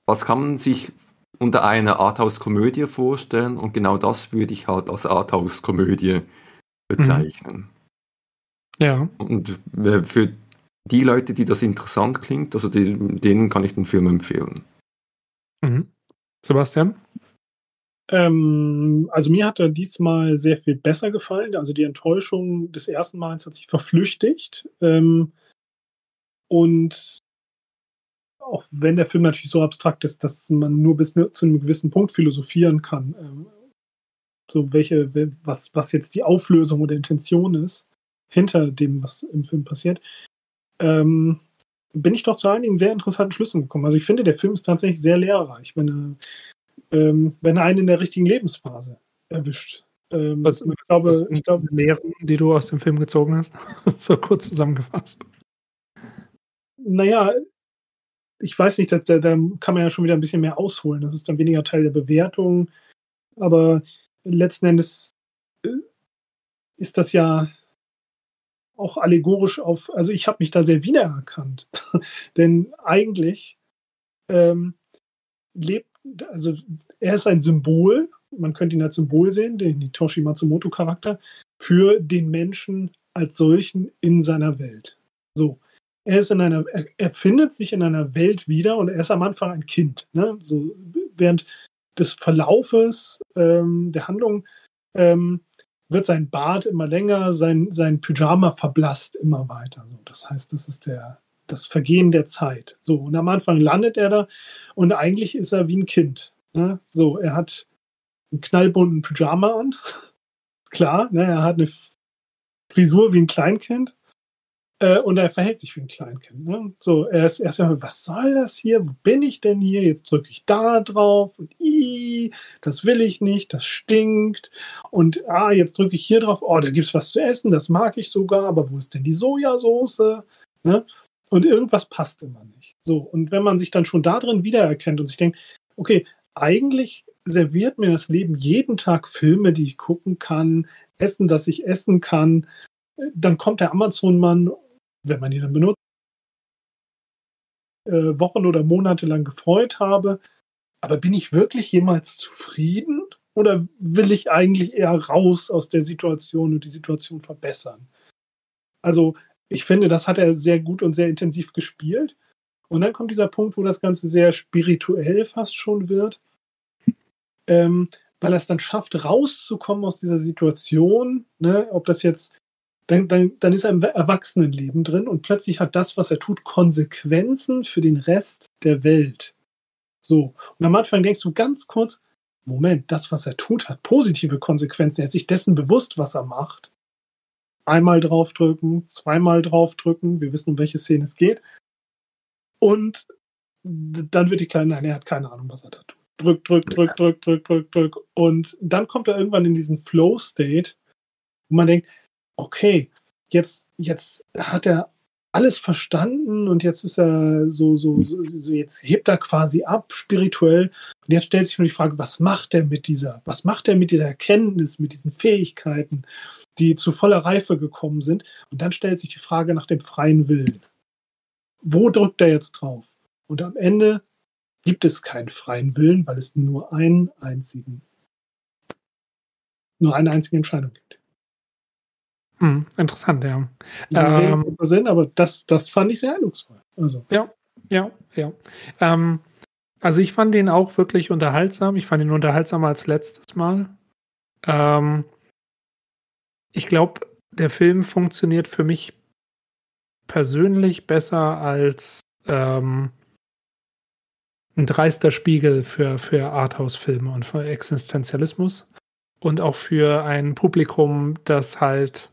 C: was kann man sich unter einer Arthouse-Komödie vorstellen und genau das würde ich halt als Arthouse-Komödie bezeichnen. Mhm.
A: Ja.
C: Und für die Leute, die das interessant klingt, also die, denen kann ich den Film empfehlen.
A: Mhm. Sebastian?
D: Ähm, also mir hat er diesmal sehr viel besser gefallen. Also die Enttäuschung des ersten Mals hat sich verflüchtigt. Ähm, und auch wenn der Film natürlich so abstrakt ist, dass man nur bis ne, zu einem gewissen Punkt philosophieren kann, ähm, so welche, was, was jetzt die Auflösung oder Intention ist hinter dem, was im Film passiert, ähm, bin ich doch zu einigen sehr interessanten Schlüssen gekommen. Also ich finde, der Film ist tatsächlich sehr lehrreich, wenn er, ähm, wenn er einen in der richtigen Lebensphase erwischt.
A: Ähm, was, ich glaube, was ich glaube, Lehren, die du aus dem Film gezogen hast, so kurz zusammengefasst.
D: Naja, ich weiß nicht, da, kann man ja schon wieder ein bisschen mehr ausholen. Das ist dann weniger Teil der Bewertung. Aber letzten Endes äh, ist das ja auch allegorisch auf, also ich habe mich da sehr wiedererkannt. Denn eigentlich ähm, lebt, also er ist ein Symbol, man könnte ihn als Symbol sehen, den Hitoshi Matsumoto-Charakter, für den Menschen als solchen in seiner Welt. So er ist in einer, er, er, findet sich in einer Welt wieder und er ist am Anfang ein Kind. Ne? So, während des Verlaufes ähm, der Handlung ähm, wird sein Bart immer länger, sein, sein Pyjama verblasst immer weiter. So, das heißt, das ist der, das Vergehen der Zeit. So, und am Anfang landet er da und eigentlich ist er wie ein Kind. Ne? So, er hat einen knallbunten Pyjama an. Klar, ne? er hat eine Frisur wie ein Kleinkind. Äh, und er verhält sich wie ein Kleinkind. Ne? So, er ist erstmal, was soll das hier? Wo bin ich denn hier? Jetzt drücke ich da drauf und i, das will ich nicht, das stinkt. Und ah, jetzt drücke ich hier drauf, oh, da gibt es was zu essen, das mag ich sogar, aber wo ist denn die Sojasauce? Ne? Und irgendwas passt immer nicht. So, und wenn man sich dann schon da drin wiedererkennt und sich denkt, okay, eigentlich serviert mir das Leben jeden Tag Filme, die ich gucken kann, Essen, das ich essen kann, dann kommt der Amazon-Mann wenn man ihn dann benutzt, äh, Wochen oder Monate lang gefreut habe. Aber bin ich wirklich jemals zufrieden? Oder will ich eigentlich eher raus aus der Situation und die Situation verbessern? Also Ich finde, das hat er sehr gut und sehr intensiv gespielt. Und dann kommt dieser Punkt, wo das Ganze sehr spirituell fast schon wird, ähm, weil er es dann schafft, rauszukommen aus dieser Situation. Ne? Ob das jetzt, dann, dann, dann ist er im Erwachsenenleben drin und plötzlich hat das, was er tut, Konsequenzen für den Rest der Welt. So. Und am Anfang denkst du ganz kurz, Moment, das, was er tut, hat positive Konsequenzen. Er ist sich dessen bewusst, was er macht. Einmal draufdrücken, zweimal draufdrücken, wir wissen, um welche Szene es geht. Und dann wird die Kleine, nein, er hat keine Ahnung, was er da tut. Drück, drück, drück, drück, drück, drück, drück. Und dann kommt er irgendwann in diesen Flow-State, wo man denkt, okay, jetzt, jetzt hat er alles verstanden und jetzt ist er so, so, so, jetzt hebt er quasi ab spirituell. Und jetzt stellt sich nur die Frage, was macht er mit dieser, was macht er mit dieser Erkenntnis, mit diesen Fähigkeiten, die zu voller Reife gekommen sind? Und dann stellt sich die Frage nach dem freien Willen. Wo drückt er jetzt drauf? Und am Ende gibt es keinen freien Willen, weil es nur einen einzigen, nur eine einzige Entscheidung gibt.
A: Hm, interessant, ja.
D: Ähm, Sinn, aber das, das fand ich sehr eindrucksvoll. Also.
A: Ja, ja, ja. Ähm, also ich fand den auch wirklich unterhaltsam. Ich fand ihn unterhaltsamer als letztes Mal. Ähm, ich glaube, der Film funktioniert für mich persönlich besser als ähm, ein dreister Spiegel für, für Arthouse-Filme und für Existenzialismus. Und auch für ein Publikum, das halt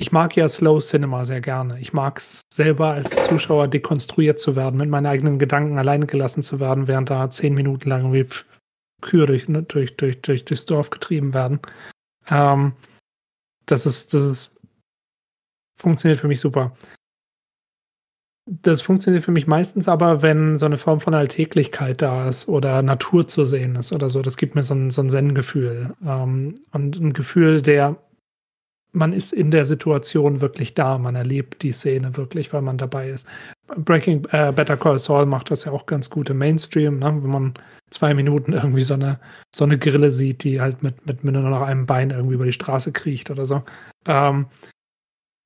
A: ich mag ja Slow Cinema sehr gerne. Ich mag es selber als Zuschauer dekonstruiert zu werden, mit meinen eigenen Gedanken alleine gelassen zu werden, während da zehn Minuten lang wie Kühe durch, ne, durch, durch, durch das Dorf getrieben werden. Ähm, das ist, das ist, funktioniert für mich super. Das funktioniert für mich meistens aber, wenn so eine Form von Alltäglichkeit da ist oder Natur zu sehen ist oder so. Das gibt mir so ein, so ein Zen-Gefühl. Ähm, und ein Gefühl der man ist in der Situation wirklich da, man erlebt die Szene wirklich, weil man dabei ist. Breaking äh, Better Call Saul macht das ja auch ganz gut im Mainstream, ne? wenn man zwei Minuten irgendwie so eine, so eine Grille sieht, die halt mit, mit, nur noch einem Bein irgendwie über die Straße kriecht oder so. Ähm,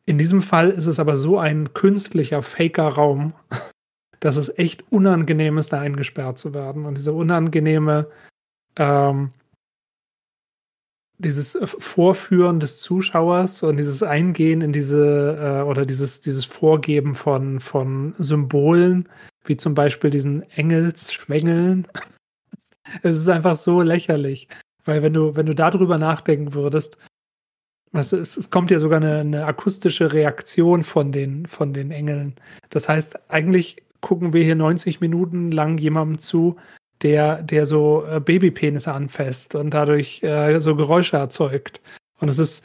A: in diesem Fall ist es aber so ein künstlicher Faker-Raum, dass es echt unangenehm ist, da eingesperrt zu werden. Und diese unangenehme ähm, dieses äh, Vorführen des Zuschauers und dieses Eingehen in diese äh, oder dieses, dieses Vorgeben von, von Symbolen, wie zum Beispiel diesen Engelsschwängeln. es ist einfach so lächerlich. Weil wenn du, wenn du darüber nachdenken würdest, also es, es kommt ja sogar eine, eine akustische Reaktion von den, von den Engeln. Das heißt, eigentlich gucken wir hier 90 Minuten lang jemandem zu, der, der so äh, Babypenisse anfasst und dadurch äh, so Geräusche erzeugt. Und es ist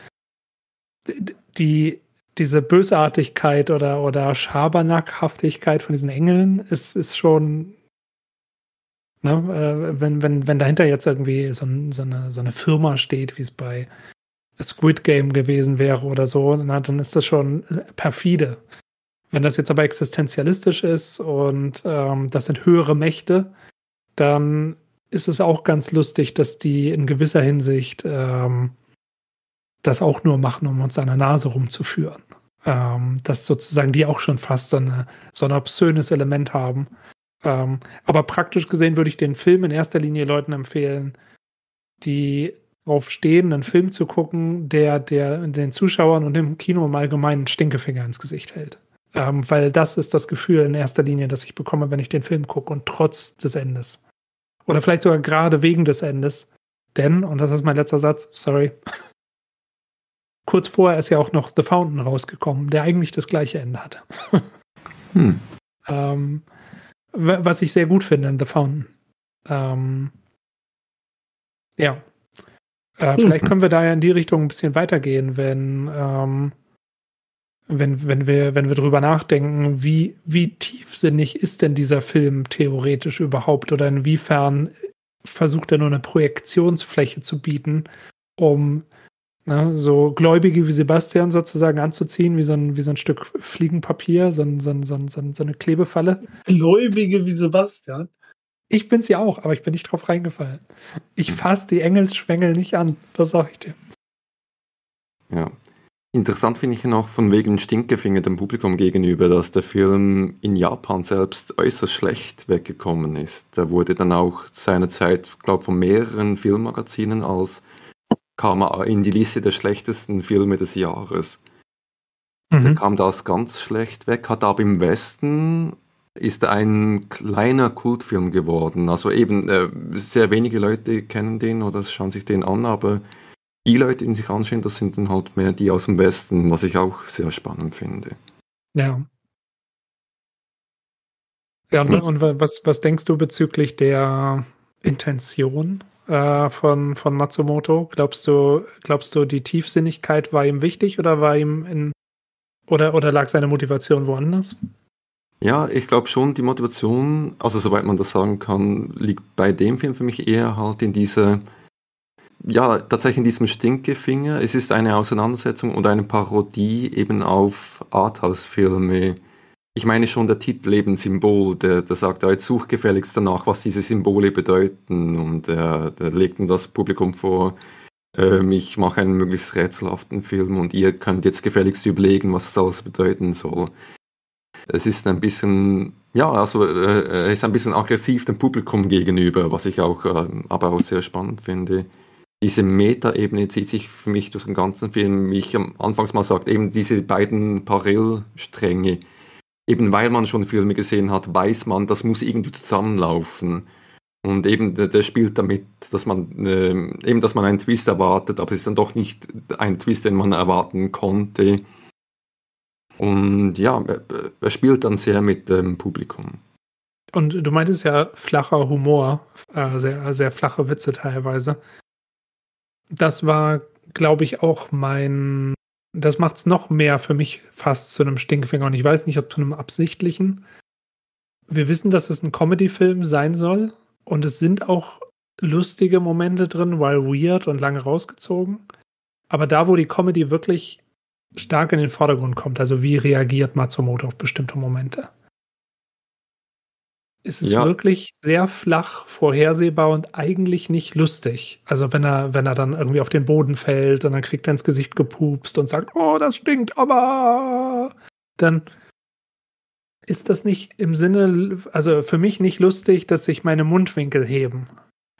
A: die, diese Bösartigkeit oder, oder Schabernackhaftigkeit von diesen Engeln ist, ist schon, ne, äh, wenn, wenn, wenn dahinter jetzt irgendwie so, so, eine, so eine Firma steht, wie es bei Squid Game gewesen wäre oder so, na, dann ist das schon äh, perfide. Wenn das jetzt aber existenzialistisch ist und ähm, das sind höhere Mächte, dann ist es auch ganz lustig, dass die in gewisser Hinsicht ähm, das auch nur machen, um uns an der Nase rumzuführen. Ähm, dass sozusagen die auch schon fast so, eine, so ein obszönes Element haben. Ähm, aber praktisch gesehen würde ich den Film in erster Linie Leuten empfehlen, die darauf stehen, einen Film zu gucken, der, der den Zuschauern und dem Kino im Allgemeinen Stinkefinger ins Gesicht hält. Ähm, weil das ist das Gefühl in erster Linie, das ich bekomme, wenn ich den Film gucke und trotz des Endes. Oder vielleicht sogar gerade wegen des Endes. Denn, und das ist mein letzter Satz, sorry, kurz vorher ist ja auch noch The Fountain rausgekommen, der eigentlich das gleiche Ende hatte. hm. ähm, was ich sehr gut finde in The Fountain. Ähm, ja. Äh, vielleicht können wir da ja in die Richtung ein bisschen weitergehen, wenn ähm, wenn, wenn, wir, wenn wir drüber nachdenken, wie, wie tiefsinnig ist denn dieser Film theoretisch überhaupt oder inwiefern versucht er nur eine Projektionsfläche zu bieten, um ne, so Gläubige wie Sebastian sozusagen anzuziehen, wie so ein, wie so ein Stück Fliegenpapier, so, ein, so, ein, so, ein, so eine Klebefalle.
D: Gläubige wie Sebastian?
A: Ich bin's ja auch, aber ich bin nicht drauf reingefallen. Ich fasse die Engelsschwengel nicht an, das sag ich dir.
C: Ja, Interessant finde ich noch von wegen Stinkefinger dem Publikum gegenüber, dass der Film in Japan selbst äußerst schlecht weggekommen ist. Der wurde dann auch seinerzeit, glaube von mehreren Filmmagazinen als kam er in die Liste der schlechtesten Filme des Jahres. Mhm. Der kam das ganz schlecht weg, hat aber im Westen ist ein kleiner Kultfilm geworden. Also eben äh, sehr wenige Leute kennen den oder schauen sich den an, aber die Leute, die sich anschauen, das sind dann halt mehr die aus dem Westen, was ich auch sehr spannend finde.
A: Ja. Ja, und, und was, was denkst du bezüglich der Intention äh, von, von Matsumoto? Glaubst du, glaubst du, die Tiefsinnigkeit war ihm wichtig oder war ihm in oder, oder lag seine Motivation woanders?
C: Ja, ich glaube schon, die Motivation, also soweit man das sagen kann, liegt bei dem Film für mich eher halt in dieser ja, tatsächlich in diesem Stinkefinger. Es ist eine Auseinandersetzung und eine Parodie eben auf Arthouse-Filme. Ich meine schon der Titel eben Symbol, der, der sagt, jetzt such gefälligst danach, was diese Symbole bedeuten. Und äh, der legt dann das Publikum vor, ähm, ich mache einen möglichst rätselhaften Film und ihr könnt jetzt gefälligst überlegen, was das alles bedeuten soll. Es ist ein bisschen, ja, also äh, er ist ein bisschen aggressiv dem Publikum gegenüber, was ich auch äh, aber auch sehr spannend finde diese Meta-Ebene zieht sich für mich durch den ganzen Film, wie ich am Anfangs mal sagte, eben diese beiden Parallelstränge. Eben weil man schon Filme gesehen hat, weiß man, das muss irgendwie zusammenlaufen. Und eben der, spielt damit, dass man äh, eben, dass man einen Twist erwartet, aber es ist dann doch nicht ein Twist, den man erwarten konnte. Und ja, er spielt dann sehr mit dem Publikum.
A: Und du meintest ja flacher Humor, äh, sehr, sehr flache Witze teilweise das war, glaube ich, auch mein. Das macht es noch mehr für mich fast zu einem Stinkfinger. Und ich weiß nicht, ob zu einem absichtlichen. Wir wissen, dass es ein Comedy-Film sein soll. Und es sind auch lustige Momente drin, weil weird und lange rausgezogen. Aber da, wo die Comedy wirklich stark in den Vordergrund kommt, also wie reagiert Matsumoto auf bestimmte Momente, ist es ja. wirklich sehr flach, vorhersehbar und eigentlich nicht lustig. Also wenn er, wenn er dann irgendwie auf den Boden fällt und dann kriegt er ins Gesicht gepupst und sagt, oh, das stinkt aber, dann ist das nicht im Sinne, also für mich nicht lustig, dass sich meine Mundwinkel heben.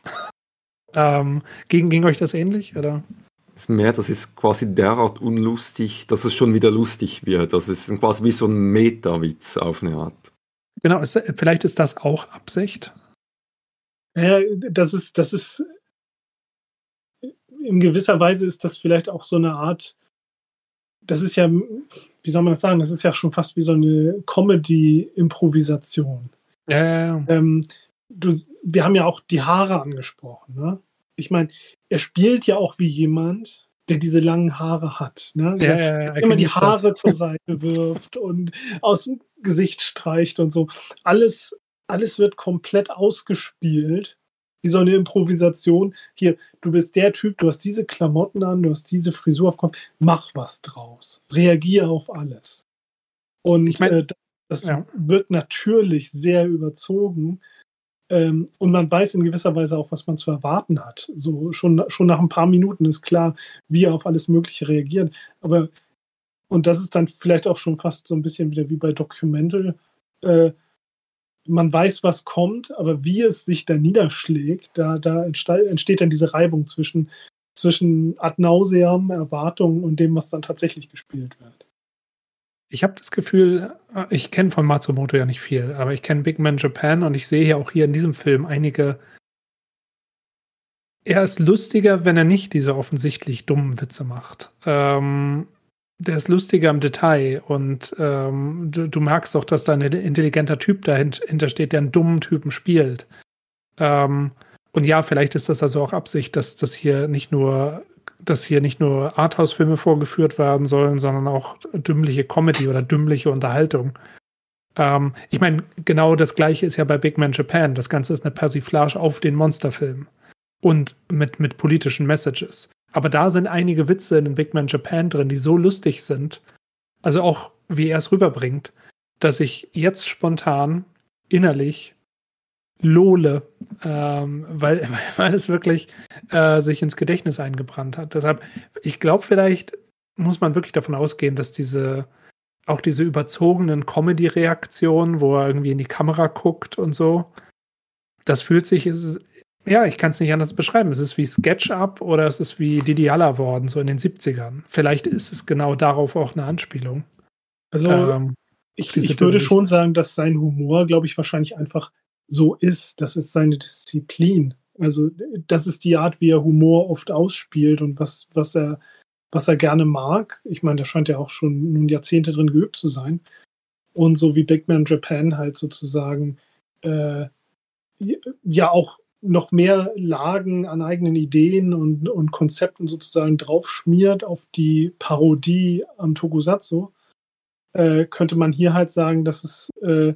A: ähm, ging, ging euch das ähnlich, oder?
C: Das ist mehr, das ist quasi derart unlustig, dass es schon wieder lustig wird. Das ist quasi wie so ein Meta-Witz auf eine Art.
A: Genau, ist, vielleicht ist das auch Absicht.
D: Ja, das ist, das ist, in gewisser Weise ist das vielleicht auch so eine Art, das ist ja, wie soll man das sagen, das ist ja schon fast wie so eine Comedy-Improvisation.
A: Ja, ja, ja.
D: Ähm, du, wir haben ja auch die Haare angesprochen. Ne? Ich meine, er spielt ja auch wie jemand, der diese langen Haare hat. Ne?
A: Ja, ja, ja,
D: immer die Haare zur Seite wirft und aus dem Gesicht streicht und so. Alles, alles wird komplett ausgespielt. Wie so eine Improvisation. Hier, du bist der Typ, du hast diese Klamotten an, du hast diese Frisur auf Kopf, mach was draus. Reagiere auf alles. Und ich meine, äh, das ja. wirkt natürlich sehr überzogen, ähm, und man weiß in gewisser Weise auch, was man zu erwarten hat. So schon, schon nach ein paar Minuten ist klar, wie er auf alles Mögliche reagiert. Aber, und das ist dann vielleicht auch schon fast so ein bisschen wieder wie bei Documental. Äh, man weiß, was kommt, aber wie es sich da niederschlägt, da, da entsteht dann diese Reibung zwischen, zwischen Ad nauseam, Erwartungen und dem, was dann tatsächlich gespielt wird.
A: Ich habe das Gefühl, äh, ich kenne von Matsumoto ja nicht viel, aber ich kenne Big Man Japan und ich sehe ja auch hier in diesem Film einige. Er ist lustiger, wenn er nicht diese offensichtlich dummen Witze macht. Ähm, der ist lustiger im Detail und ähm, du, du, merkst auch, dass da ein intelligenter Typ dahinter steht, der einen dummen Typen spielt. Ähm, und ja, vielleicht ist das also auch Absicht, dass das hier nicht nur dass hier nicht nur Arthouse-Filme vorgeführt werden sollen, sondern auch dümmliche Comedy oder dümmliche Unterhaltung. Ähm, ich meine, genau das gleiche ist ja bei Big Man Japan. Das Ganze ist eine Persiflage auf den Monsterfilm und mit, mit politischen Messages. Aber da sind einige Witze in Big Man Japan drin, die so lustig sind, also auch wie er es rüberbringt, dass ich jetzt spontan innerlich Lole, ähm, weil, weil es wirklich äh, sich ins Gedächtnis eingebrannt hat. Deshalb, ich glaube vielleicht, muss man wirklich davon ausgehen, dass diese, auch diese überzogenen Comedy-Reaktionen, wo er irgendwie in die Kamera guckt und so, das fühlt sich, ja, ich kann es nicht anders beschreiben. Es ist wie SketchUp oder es ist wie Didi worden, so in den 70ern. Vielleicht ist es genau darauf auch eine Anspielung.
D: Also, ähm, ich, ich würde schon sagen, dass sein Humor, glaube ich, wahrscheinlich einfach so ist. Das ist seine Disziplin. Also, das ist die Art, wie er Humor oft ausspielt und was, was er, was er gerne mag. Ich meine, da scheint ja auch schon nun Jahrzehnte drin geübt zu sein. Und so wie Big Man Japan halt sozusagen äh, ja auch noch mehr Lagen an eigenen Ideen und, und Konzepten sozusagen draufschmiert auf die Parodie am Tokusatsu, äh, könnte man hier halt sagen, dass es äh,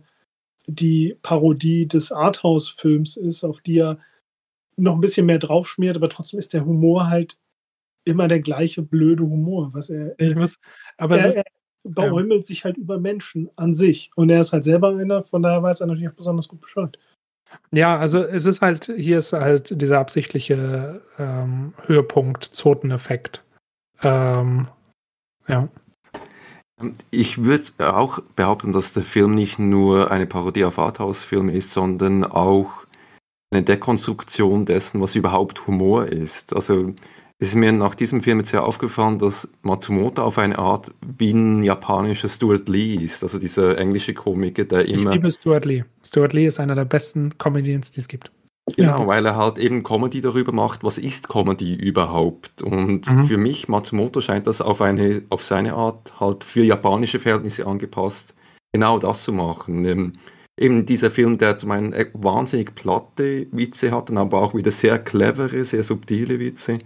D: die Parodie des Arthouse-Films ist, auf die er noch ein bisschen mehr draufschmiert, aber trotzdem ist der Humor halt immer der gleiche blöde Humor, was er.
A: Ich muss, aber
D: er, er beäumelt ja. sich halt über Menschen an sich und er ist halt selber einer, von daher weiß er natürlich auch besonders gut Bescheid.
A: Ja, also es ist halt, hier ist halt dieser absichtliche ähm, Höhepunkt, Zoteneffekt. Ähm, ja.
C: Ich würde auch behaupten, dass der Film nicht nur eine Parodie auf Arthouse-Filme ist, sondern auch eine Dekonstruktion dessen, was überhaupt Humor ist. Also es ist mir nach diesem Film jetzt sehr aufgefallen, dass Matsumoto auf eine Art wie ein japanischer Stuart Lee ist, also dieser englische Komiker, der immer.
A: Ich liebe Stuart Lee. Stuart Lee ist einer der besten Comedians, die es gibt.
C: Genau, ja. weil er halt eben Comedy darüber macht, was ist Comedy überhaupt. Und mhm. für mich, Matsumoto, scheint das auf, eine, auf seine Art halt für japanische Verhältnisse angepasst, genau das zu machen. Ähm, eben dieser Film, der zum einen wahnsinnig platte Witze hat, aber auch wieder sehr clevere, sehr subtile Witze.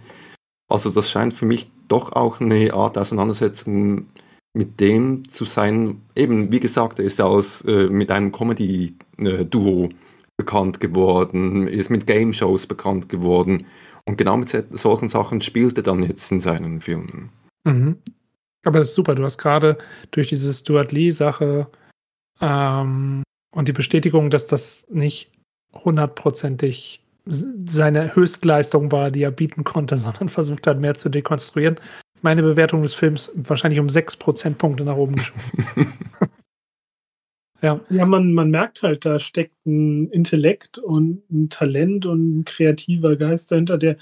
C: Also das scheint für mich doch auch eine Art Auseinandersetzung mit dem zu sein. Eben, wie gesagt, er ist ja aus, äh, mit einem Comedy-Duo bekannt geworden, ist mit Game Shows bekannt geworden. Und genau mit solchen Sachen spielt er dann jetzt in seinen Filmen.
A: Mhm. Aber das ist super. Du hast gerade durch diese Stuart Lee-Sache ähm, und die Bestätigung, dass das nicht hundertprozentig seine Höchstleistung war, die er bieten konnte, sondern versucht hat, mehr zu dekonstruieren. Meine Bewertung des Films wahrscheinlich um sechs Prozentpunkte nach oben geschoben.
D: ja. Ja, man, man merkt halt, da steckt ein Intellekt und ein Talent und ein kreativer Geist dahinter, der,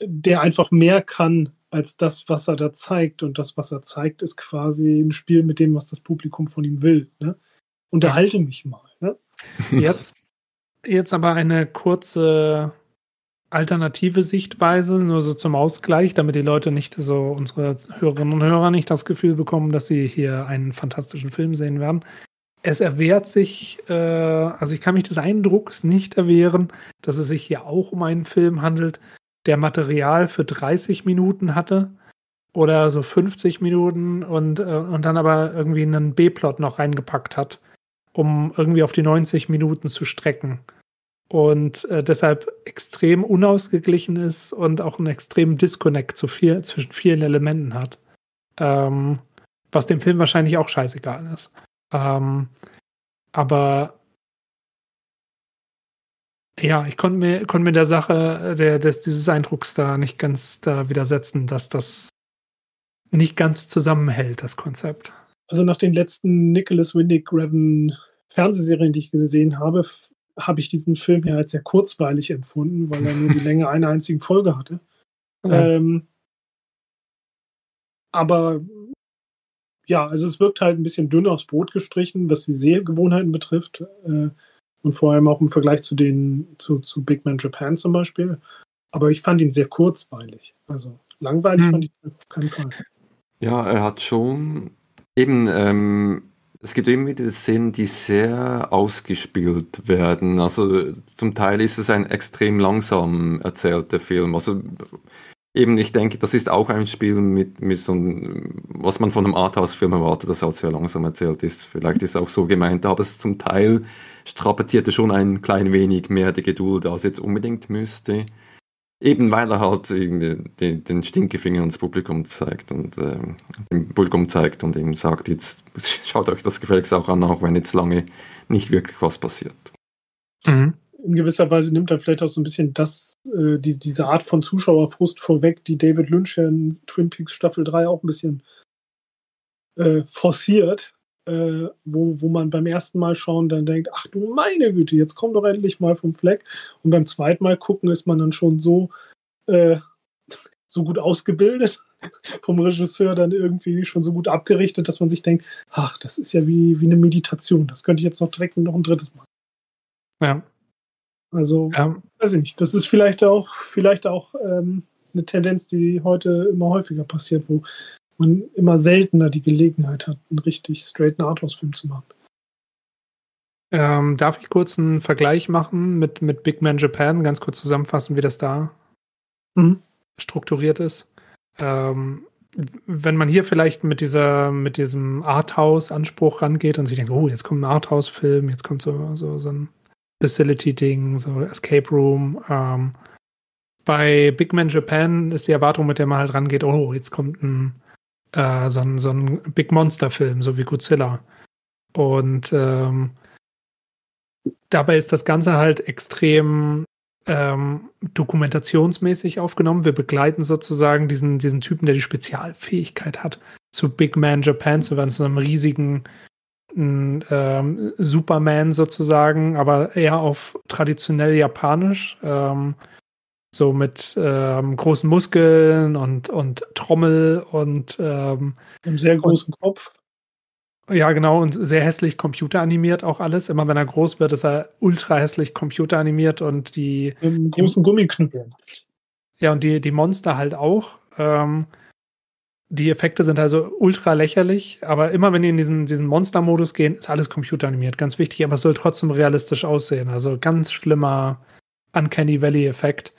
D: der einfach mehr kann als das, was er da zeigt. Und das, was er zeigt, ist quasi ein Spiel mit dem, was das Publikum von ihm will. Ne? Unterhalte mich mal. Ne?
A: Jetzt jetzt aber eine kurze alternative Sichtweise, nur so zum Ausgleich, damit die Leute nicht so, unsere Hörerinnen und Hörer nicht das Gefühl bekommen, dass sie hier einen fantastischen Film sehen werden. Es erwehrt sich, äh, also ich kann mich des Eindrucks nicht erwehren, dass es sich hier auch um einen Film handelt, der Material für 30 Minuten hatte oder so 50 Minuten und, äh, und dann aber irgendwie einen B-Plot noch reingepackt hat um irgendwie auf die 90 Minuten zu strecken. Und äh, deshalb extrem unausgeglichen ist und auch einen extremen Disconnect zu viel, zwischen vielen Elementen hat. Ähm, was dem Film wahrscheinlich auch scheißegal ist. Ähm, aber ja, ich konnte mir, konnte mir der Sache, der, des, dieses Eindrucks da nicht ganz da widersetzen, dass das nicht ganz zusammenhält, das Konzept.
D: Also nach den letzten Nicholas Windick Revan Fernsehserien, die ich gesehen habe, habe ich diesen Film hier als sehr kurzweilig empfunden, weil er nur die Länge einer einzigen Folge hatte. Ja. Ähm, aber ja, also es wirkt halt ein bisschen dünn aufs Brot gestrichen, was die Sehgewohnheiten betrifft. Äh, und vor allem auch im Vergleich zu den, zu, zu Big Man Japan zum Beispiel. Aber ich fand ihn sehr kurzweilig. Also langweilig hm. fand ich auf keinen Fall.
C: Ja, er hat schon Eben, ähm, es gibt immer wieder Szenen, die sehr ausgespielt werden. Also zum Teil ist es ein extrem langsam erzählter Film. Also eben, ich denke, das ist auch ein Spiel mit, mit so einem, was man von einem Arthouse-Film erwartet, das halt sehr langsam erzählt ist. Vielleicht ist es auch so gemeint, aber es zum Teil strapaziert er schon ein klein wenig mehr die Geduld, als jetzt unbedingt müsste. Eben weil er halt den, den Stinkefinger ans Publikum zeigt und äh, dem Publikum zeigt und ihm sagt, jetzt schaut euch das gefälligst auch an, auch wenn jetzt lange nicht wirklich was passiert.
D: Mhm. in gewisser Weise nimmt er vielleicht auch so ein bisschen das, äh, die, diese Art von Zuschauerfrust vorweg, die David Lynch in Twin Peaks Staffel 3 auch ein bisschen äh, forciert, äh, wo, wo man beim ersten Mal schauen dann denkt, ach du meine Güte, jetzt komm doch endlich mal vom Fleck. Und beim zweiten Mal gucken ist man dann schon so, äh, so gut ausgebildet, vom Regisseur dann irgendwie schon so gut abgerichtet, dass man sich denkt, ach, das ist ja wie, wie eine Meditation. Das könnte ich jetzt noch direkt noch ein drittes Mal.
A: Ja.
D: Also, ähm, weiß ich nicht. Das ist vielleicht auch, vielleicht auch ähm, eine Tendenz, die heute immer häufiger passiert, wo man immer seltener die Gelegenheit hat, einen richtig straighten Arthouse-Film zu machen.
A: Ähm, darf ich kurz einen Vergleich machen mit, mit Big Man Japan? Ganz kurz zusammenfassen, wie das da mhm. strukturiert ist. Ähm, wenn man hier vielleicht mit dieser, mit diesem Arthouse-Anspruch rangeht und sich denkt, oh, jetzt kommt ein Arthouse-Film, jetzt kommt so, so, so ein Facility-Ding, so Escape Room. Ähm, bei Big Man Japan ist die Erwartung, mit der man halt rangeht, oh, jetzt kommt ein, äh, so ein, so ein Big Monster-Film, so wie Godzilla. Und ähm, dabei ist das Ganze halt extrem ähm, dokumentationsmäßig aufgenommen. Wir begleiten sozusagen diesen, diesen Typen, der die Spezialfähigkeit hat, zu Big Man Japan zu werden, zu einem riesigen ähm, Superman sozusagen, aber eher auf traditionell japanisch. Ähm, so mit ähm, großen Muskeln und, und Trommel und ähm,
D: einem sehr großen
A: und,
D: Kopf.
A: Ja, genau, und sehr hässlich computeranimiert auch alles. Immer wenn er groß wird, ist er ultra hässlich computeranimiert und die.
D: Im großen Gummiknüppeln.
A: Ja, und die, die Monster halt auch. Ähm, die Effekte sind also ultra lächerlich, aber immer wenn die in diesen, diesen Monster-Modus gehen, ist alles computeranimiert. Ganz wichtig, aber es soll trotzdem realistisch aussehen. Also ganz schlimmer Uncanny Valley-Effekt.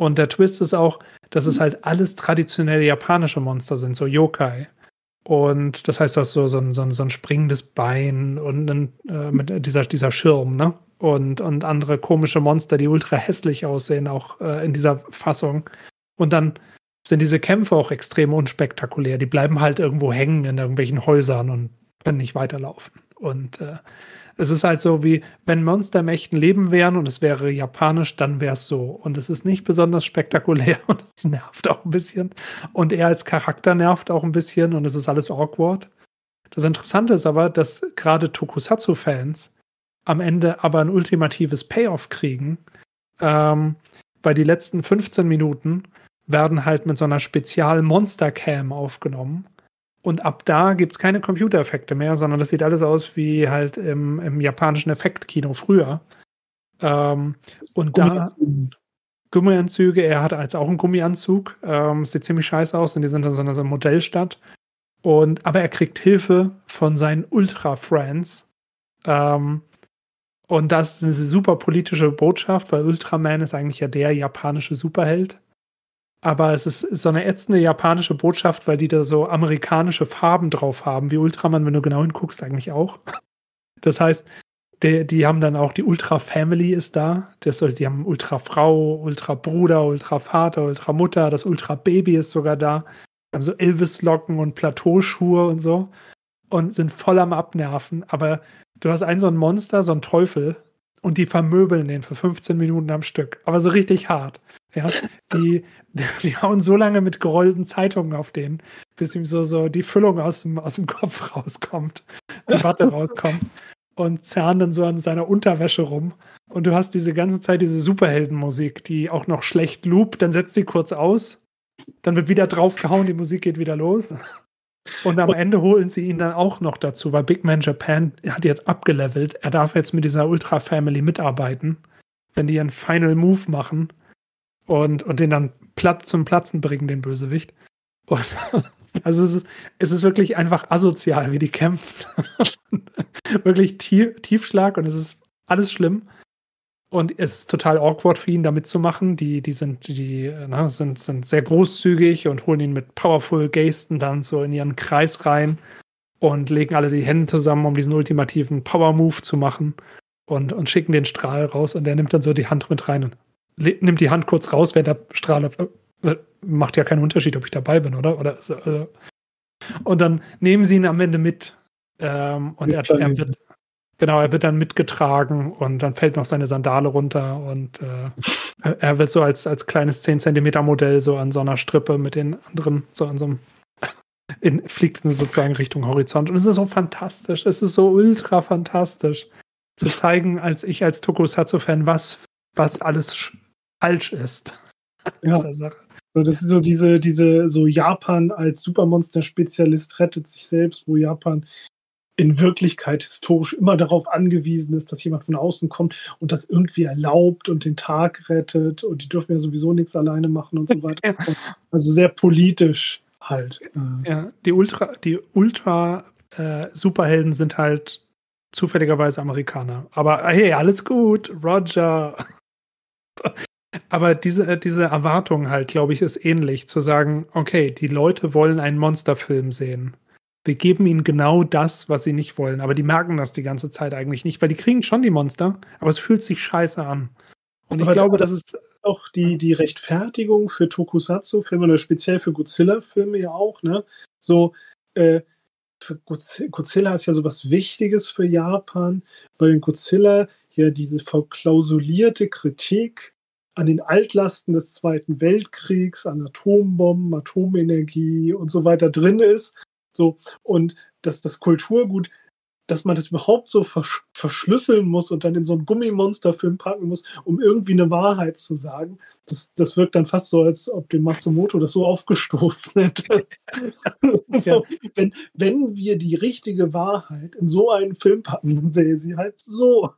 A: Und der Twist ist auch, dass es halt alles traditionelle japanische Monster sind, so Yokai. Und das heißt, du hast so, so, ein, so, ein, so ein springendes Bein und ein, äh, mit dieser, dieser Schirm, ne? Und, und andere komische Monster, die ultra hässlich aussehen, auch äh, in dieser Fassung. Und dann sind diese Kämpfe auch extrem unspektakulär. Die bleiben halt irgendwo hängen in irgendwelchen Häusern und können nicht weiterlaufen. Und äh, es ist halt so wie, wenn Monster im echten Leben wären und es wäre japanisch, dann wäre es so. Und es ist nicht besonders spektakulär und es nervt auch ein bisschen. Und er als Charakter nervt auch ein bisschen und es ist alles awkward. Das Interessante ist aber, dass gerade Tokusatsu-Fans am Ende aber ein ultimatives Payoff kriegen, ähm, weil die letzten 15 Minuten werden halt mit so einer Spezial-Monster-Cam aufgenommen und ab da gibt es keine Computereffekte mehr, sondern das sieht alles aus wie halt im, im japanischen Effektkino früher. Ähm, und da Gummianzüge, er hat als auch einen Gummianzug, ähm, sieht ziemlich scheiße aus und die sind in so einer Modellstadt. Und, aber er kriegt Hilfe von seinen Ultra-Friends. Ähm, und das ist eine super politische Botschaft, weil Ultraman ist eigentlich ja der japanische Superheld. Aber es ist so eine ätzende japanische Botschaft, weil die da so amerikanische Farben drauf haben, wie Ultraman, wenn du genau hinguckst, eigentlich auch. Das heißt, die, die haben dann auch die Ultra Family ist da. Das, die haben Ultra Frau, Ultra Bruder, Ultra Vater, Ultra Mutter, das Ultra Baby ist sogar da. Die haben so Elvis-Locken und Plateauschuhe und so und sind voll am Abnerven. Aber du hast einen so ein Monster, so ein Teufel und die vermöbeln den für 15 Minuten am Stück. Aber so richtig hart. Ja, die, die hauen so lange mit gerollten Zeitungen auf den, bis ihm so, so die Füllung aus dem, aus dem Kopf rauskommt, die Watte rauskommt und zerren dann so an seiner Unterwäsche rum. Und du hast diese ganze Zeit diese Superheldenmusik, die auch noch schlecht loopt, dann setzt sie kurz aus, dann wird wieder draufgehauen, die Musik geht wieder los. Und am Ende holen sie ihn dann auch noch dazu, weil Big Man Japan hat jetzt abgelevelt. Er darf jetzt mit dieser Ultra Family mitarbeiten. Wenn die einen Final Move machen, und, und den dann Platz zum Platzen bringen, den Bösewicht. Und, also es ist, es ist wirklich einfach asozial, wie die kämpfen. wirklich tief, Tiefschlag und es ist alles schlimm. Und es ist total awkward für ihn, da mitzumachen. Die, die sind, die, na, ne, sind, sind sehr großzügig und holen ihn mit powerful Gesten dann so in ihren Kreis rein und legen alle die Hände zusammen, um diesen ultimativen Power-Move zu machen und, und schicken den Strahl raus und der nimmt dann so die Hand mit rein und nimmt die Hand kurz raus, wenn der Strahl äh, macht ja keinen Unterschied, ob ich dabei bin, oder? oder also, und dann nehmen sie ihn am Ende mit. Ähm, und er, er, wird, Genau, er wird dann mitgetragen und dann fällt noch seine Sandale runter und äh, er wird so als, als kleines 10 Zentimeter Modell so an so einer Strippe mit den anderen, so an so einem, in, fliegt sozusagen Richtung Horizont. Und es ist so fantastisch, es ist so ultra fantastisch zu zeigen, als ich als Tokusatsu-Fan, was, was alles falsch ist.
D: Ja. So, das ist so diese, diese, so Japan als Supermonster-Spezialist rettet sich selbst, wo Japan in Wirklichkeit historisch immer darauf angewiesen ist, dass jemand von außen kommt und das irgendwie erlaubt und den Tag rettet und die dürfen ja sowieso nichts alleine machen und so weiter. Also sehr politisch halt.
A: Äh. Ja, die Ultra, die Ultra äh, Superhelden sind halt zufälligerweise Amerikaner. Aber hey, alles gut, Roger. Aber diese, diese Erwartung halt, glaube ich, ist ähnlich, zu sagen, okay, die Leute wollen einen Monsterfilm sehen wir geben ihnen genau das, was sie nicht wollen. Aber die merken das die ganze Zeit eigentlich nicht, weil die kriegen schon die Monster, aber es fühlt sich scheiße an. Und aber ich glaube, das ist
D: auch die, die Rechtfertigung für Tokusatsu-Filme oder speziell für Godzilla-Filme ja auch, ne? So, äh, Godzilla ist ja so was Wichtiges für Japan, weil in Godzilla ja diese verklausulierte Kritik an den Altlasten des Zweiten Weltkriegs, an Atombomben, Atomenergie und so weiter drin ist so, und dass das Kulturgut, dass man das überhaupt so versch verschlüsseln muss und dann in so einen Gummimonsterfilm packen muss, um irgendwie eine Wahrheit zu sagen, das, das wirkt dann fast so, als ob dem Matsumoto das so aufgestoßen hätte. so, wenn, wenn wir die richtige Wahrheit in so einen Film packen, dann sähe sie halt so.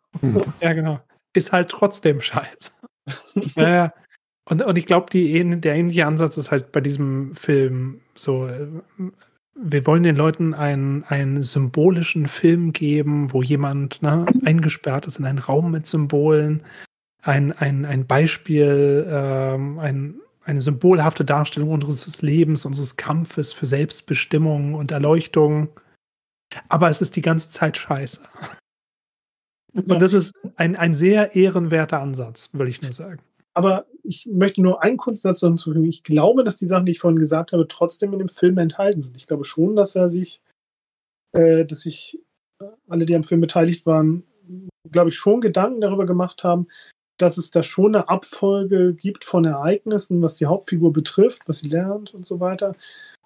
A: Ja, genau. Ist halt trotzdem scheiße. ja, und, und ich glaube, der ähnliche Ansatz ist halt bei diesem Film so äh, wir wollen den Leuten einen, einen symbolischen Film geben, wo jemand ne, eingesperrt ist in einen Raum mit Symbolen, ein, ein, ein Beispiel, ähm, ein, eine symbolhafte Darstellung unseres Lebens, unseres Kampfes für Selbstbestimmung und Erleuchtung. Aber es ist die ganze Zeit scheiße. Und das ist ein, ein sehr ehrenwerter Ansatz, würde ich nur sagen.
D: Aber ich möchte nur einen Kunstsatz hinzufügen. Ich glaube, dass die Sachen, die ich vorhin gesagt habe, trotzdem in dem Film enthalten sind. Ich glaube schon, dass er sich, äh, dass sich äh, alle, die am Film beteiligt waren, glaube ich, schon Gedanken darüber gemacht haben, dass es da schon eine Abfolge gibt von Ereignissen, was die Hauptfigur betrifft, was sie lernt und so weiter.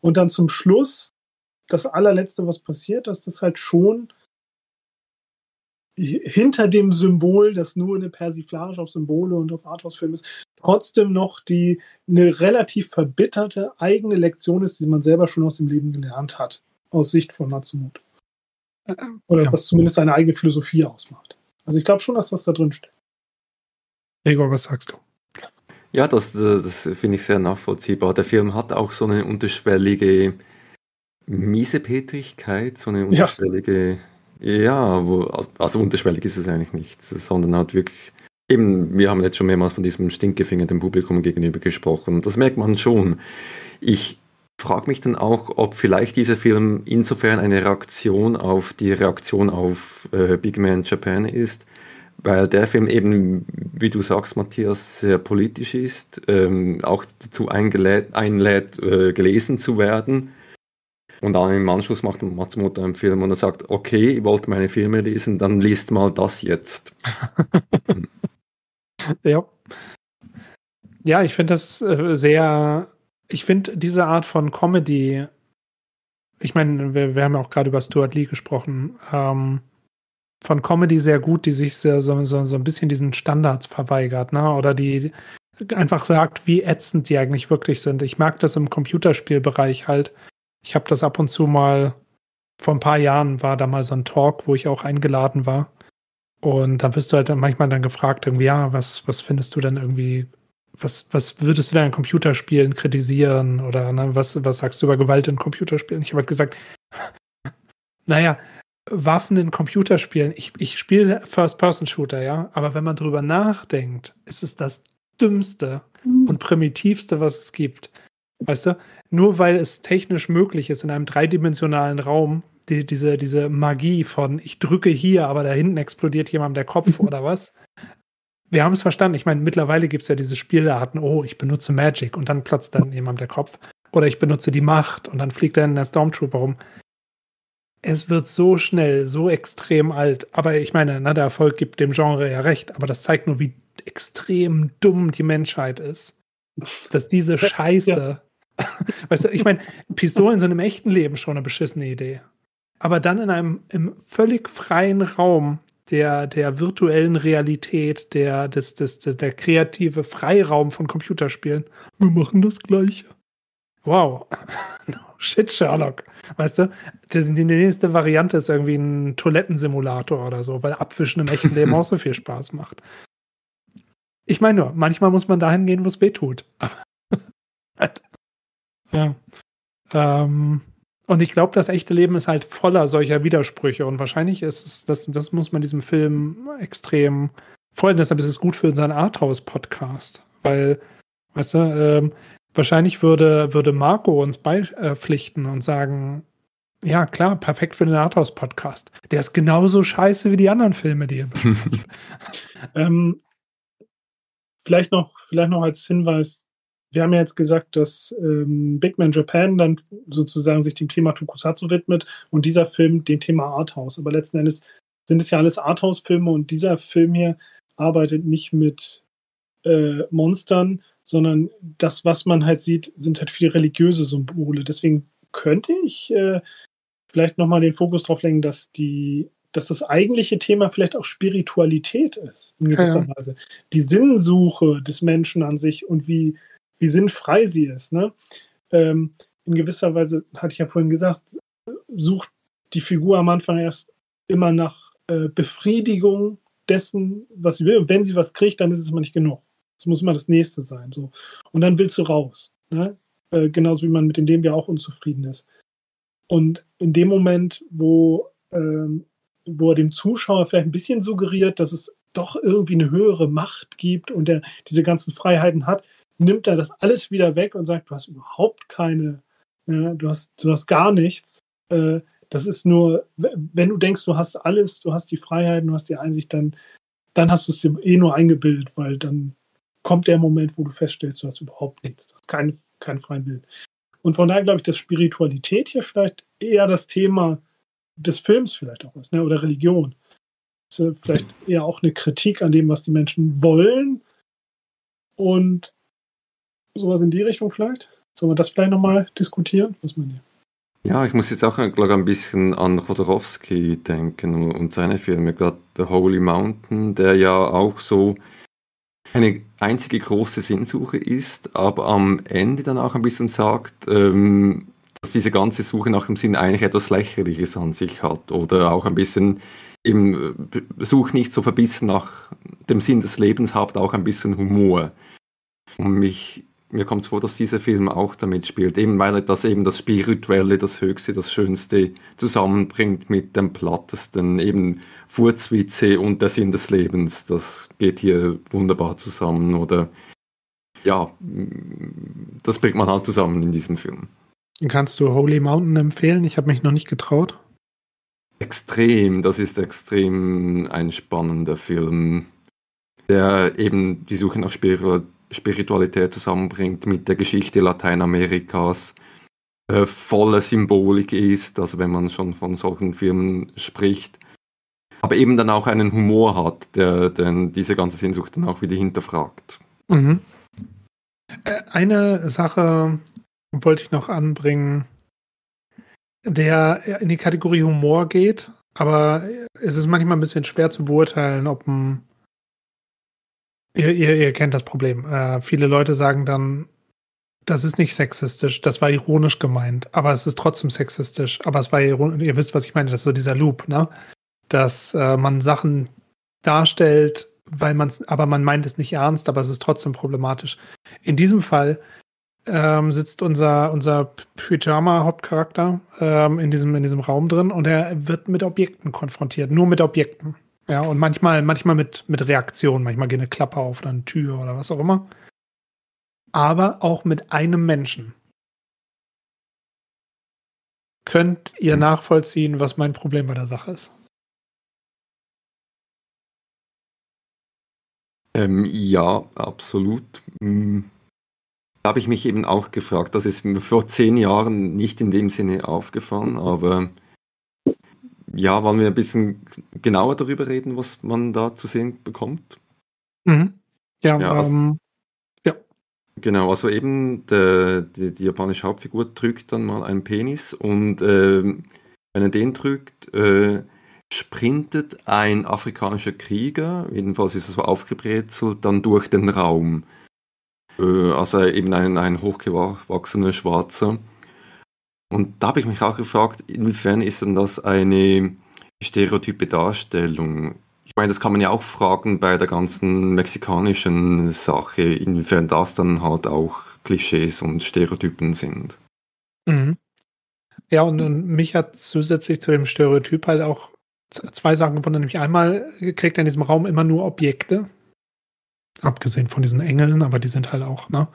D: Und dann zum Schluss, das allerletzte, was passiert, dass das halt schon hinter dem Symbol, das nur eine Persiflage auf Symbole und auf Arthouse-Filme ist, trotzdem noch die eine relativ verbitterte eigene Lektion ist, die man selber schon aus dem Leben gelernt hat, aus Sicht von Matsumoto. Oder ja. was zumindest seine eigene Philosophie ausmacht. Also ich glaube schon, dass das da drin steht.
A: Gregor, was sagst du?
C: Ja, das, das finde ich sehr nachvollziehbar. Der Film hat auch so eine unterschwellige Miesepetrigkeit, so eine unterschwellige ja ja, wo, also unterschwellig ist es eigentlich nicht, sondern halt wirklich, eben, wir haben jetzt schon mehrmals von diesem Stinkefinger dem Publikum gegenüber gesprochen. Das merkt man schon. Ich frage mich dann auch, ob vielleicht dieser Film insofern eine Reaktion auf die Reaktion auf äh, Big Man Japan ist, weil der Film eben, wie du sagst, Matthias, sehr politisch ist, ähm, auch dazu einlädt, einlädt äh, gelesen zu werden und dann im Anschluss macht Matsumoto einen Film und er sagt, okay, ihr wollt meine Filme lesen, dann liest mal das jetzt.
A: ja. Ja, ich finde das äh, sehr, ich finde diese Art von Comedy, ich meine, wir, wir, haben ja auch gerade über Stuart Lee gesprochen, ähm, von Comedy sehr gut, die sich so, so, so ein bisschen diesen Standards verweigert, ne? Oder die einfach sagt, wie ätzend die eigentlich wirklich sind. Ich mag das im Computerspielbereich halt, ich habe das ab und zu mal, vor ein paar Jahren war da mal so ein Talk, wo ich auch eingeladen war. Und da wirst du halt manchmal dann gefragt, irgendwie, ja, was, was findest du denn irgendwie, was, was würdest du denn in Computerspielen kritisieren? Oder ne, was, was sagst du über Gewalt in Computerspielen? Ich habe halt gesagt, naja, Waffen in Computerspielen, ich, ich spiele First-Person-Shooter, ja, aber wenn man drüber nachdenkt, ist es das Dümmste mhm. und Primitivste, was es gibt. Weißt du? Nur weil es technisch möglich ist, in einem dreidimensionalen Raum, die, diese, diese Magie von ich drücke hier, aber da hinten explodiert jemand der Kopf oder was. Wir haben es verstanden. Ich meine, mittlerweile gibt es ja diese Spielarten, oh, ich benutze Magic und dann platzt dann jemand der Kopf. Oder ich benutze die Macht und dann fliegt dann der Stormtrooper rum. es wird so schnell, so extrem alt. Aber ich meine, na, der Erfolg gibt dem Genre ja recht, aber das zeigt nur, wie extrem dumm die Menschheit ist. Dass diese Scheiße. Ja. Weißt du, ich meine, Pistolen sind im echten Leben schon eine beschissene Idee. Aber dann in einem im völlig freien Raum der, der virtuellen Realität, der, des, des, des, der kreative Freiraum von Computerspielen. Wir machen das Gleiche. Wow. no shit, Sherlock. Weißt du, das, die nächste Variante ist irgendwie ein Toilettensimulator oder so, weil Abwischen im echten Leben auch so viel Spaß macht. Ich meine nur, manchmal muss man dahin gehen, wo es weh tut. Ja. Ähm, und ich glaube, das echte Leben ist halt voller solcher Widersprüche. Und wahrscheinlich ist es, das, das muss man diesem Film extrem freuen. Deshalb ist es gut für unseren Arthouse-Podcast. Weil, weißt du, ähm, wahrscheinlich würde, würde Marco uns beipflichten und sagen, ja, klar, perfekt für den Arthouse-Podcast. Der ist genauso scheiße wie die anderen Filme, die ihr
D: ähm, vielleicht noch, vielleicht noch als Hinweis, wir haben ja jetzt gesagt, dass ähm, Big Man Japan dann sozusagen sich dem Thema Tokusatsu widmet und dieser Film dem Thema Arthouse. Aber letzten Endes sind es ja alles Arthouse-Filme und dieser Film hier arbeitet nicht mit äh, Monstern, sondern das, was man halt sieht, sind halt viele religiöse Symbole. Deswegen könnte ich äh, vielleicht nochmal den Fokus darauf lenken, dass die dass das eigentliche Thema vielleicht auch Spiritualität ist, in gewisser ja. Weise. Die Sinnsuche des Menschen an sich und wie, wie sinnfrei sie ist. Ne? Ähm, in gewisser Weise, hatte ich ja vorhin gesagt, sucht die Figur am Anfang erst immer nach äh, Befriedigung dessen, was sie will. Und wenn sie was kriegt, dann ist es mal nicht genug. Es muss immer das Nächste sein. So. Und dann willst du raus. Ne? Äh, genauso wie man mit dem ja auch unzufrieden ist. Und in dem Moment, wo ähm, wo er dem Zuschauer vielleicht ein bisschen suggeriert, dass es doch irgendwie eine höhere Macht gibt und er diese ganzen Freiheiten hat, nimmt er das alles wieder weg und sagt, du hast überhaupt keine, ja, du, hast, du hast gar nichts. Äh, das ist nur, wenn du denkst, du hast alles, du hast die Freiheiten, du hast die Einsicht, dann, dann hast du es dir eh nur eingebildet, weil dann kommt der Moment, wo du feststellst, du hast überhaupt nichts, du hast keinen kein freien Bild. Und von daher glaube ich, dass Spiritualität hier vielleicht eher das Thema des Films vielleicht auch ist, ne? oder Religion. Das ist vielleicht eher auch eine Kritik an dem, was die Menschen wollen. Und sowas in die Richtung vielleicht. Sollen wir das vielleicht nochmal diskutieren? Was meint ihr?
C: Ja, ich muss jetzt auch glaube ein bisschen an Chodorowski denken und seine Filme, gerade The Holy Mountain, der ja auch so eine einzige große Sinnsuche ist, aber am Ende dann auch ein bisschen sagt, ähm, dass diese ganze Suche nach dem Sinn eigentlich etwas Lächerliches an sich hat oder auch ein bisschen im Such nicht so verbissen nach dem Sinn des Lebens, habt auch ein bisschen Humor. Und mich, mir kommt es vor, dass dieser Film auch damit spielt, eben weil er das eben das Spirituelle, das Höchste, das Schönste zusammenbringt mit dem Plattesten, eben Furzwitze und der Sinn des Lebens. Das geht hier wunderbar zusammen oder ja, das bringt man halt zusammen in diesem Film.
A: Kannst du Holy Mountain empfehlen? Ich habe mich noch nicht getraut.
C: Extrem, das ist extrem ein spannender Film, der eben die Suche nach Spiritualität zusammenbringt mit der Geschichte Lateinamerikas, äh, voller Symbolik ist, also wenn man schon von solchen Filmen spricht, aber eben dann auch einen Humor hat, der, der diese ganze Sehnsucht dann auch wieder hinterfragt.
A: Mhm. Äh, eine Sache, wollte ich noch anbringen, der in die Kategorie Humor geht, aber es ist manchmal ein bisschen schwer zu beurteilen, ob ein. Ihr, ihr, ihr kennt das Problem. Äh, viele Leute sagen dann, das ist nicht sexistisch, das war ironisch gemeint, aber es ist trotzdem sexistisch. Aber es war ironisch, ihr wisst, was ich meine, das ist so dieser Loop, ne? Dass äh, man Sachen darstellt, weil man es, aber man meint es nicht ernst, aber es ist trotzdem problematisch. In diesem Fall ähm, sitzt unser, unser Pyjama-Hauptcharakter ähm, in, diesem, in diesem Raum drin und er wird mit Objekten konfrontiert, nur mit Objekten. Ja, und manchmal, manchmal mit, mit Reaktionen, manchmal geht eine Klappe auf oder eine Tür oder was auch immer. Aber auch mit einem Menschen. Könnt ihr hm. nachvollziehen, was mein Problem bei der Sache ist?
C: Ähm, ja, absolut. Hm habe ich mich eben auch gefragt. Das ist mir vor zehn Jahren nicht in dem Sinne aufgefallen, aber ja, wollen wir ein bisschen genauer darüber reden, was man da zu sehen bekommt?
A: Mhm. Ja,
C: Ja, also-
A: ähm,
C: Genau, also eben der, die, die japanische Hauptfigur drückt dann mal einen Penis und ähm, wenn er den drückt, äh, sprintet ein afrikanischer Krieger, jedenfalls ist er so aufgebrezelt, dann durch den Raum. Äh, also eben ein, ein hochgewachsener Schwarzer. Und da habe ich mich auch gefragt, inwiefern ist denn das eine stereotype Darstellung? Ich meine, das kann man ja auch fragen bei der ganzen mexikanischen Sache, inwiefern das dann halt auch Klischees und Stereotypen sind.
A: Mhm. Ja, und, und mich hat zusätzlich zu dem Stereotyp halt auch zwei Sachen gefunden. Nämlich einmal kriegt er in diesem Raum immer nur Objekte. Abgesehen von diesen Engeln, aber die sind halt auch, ne?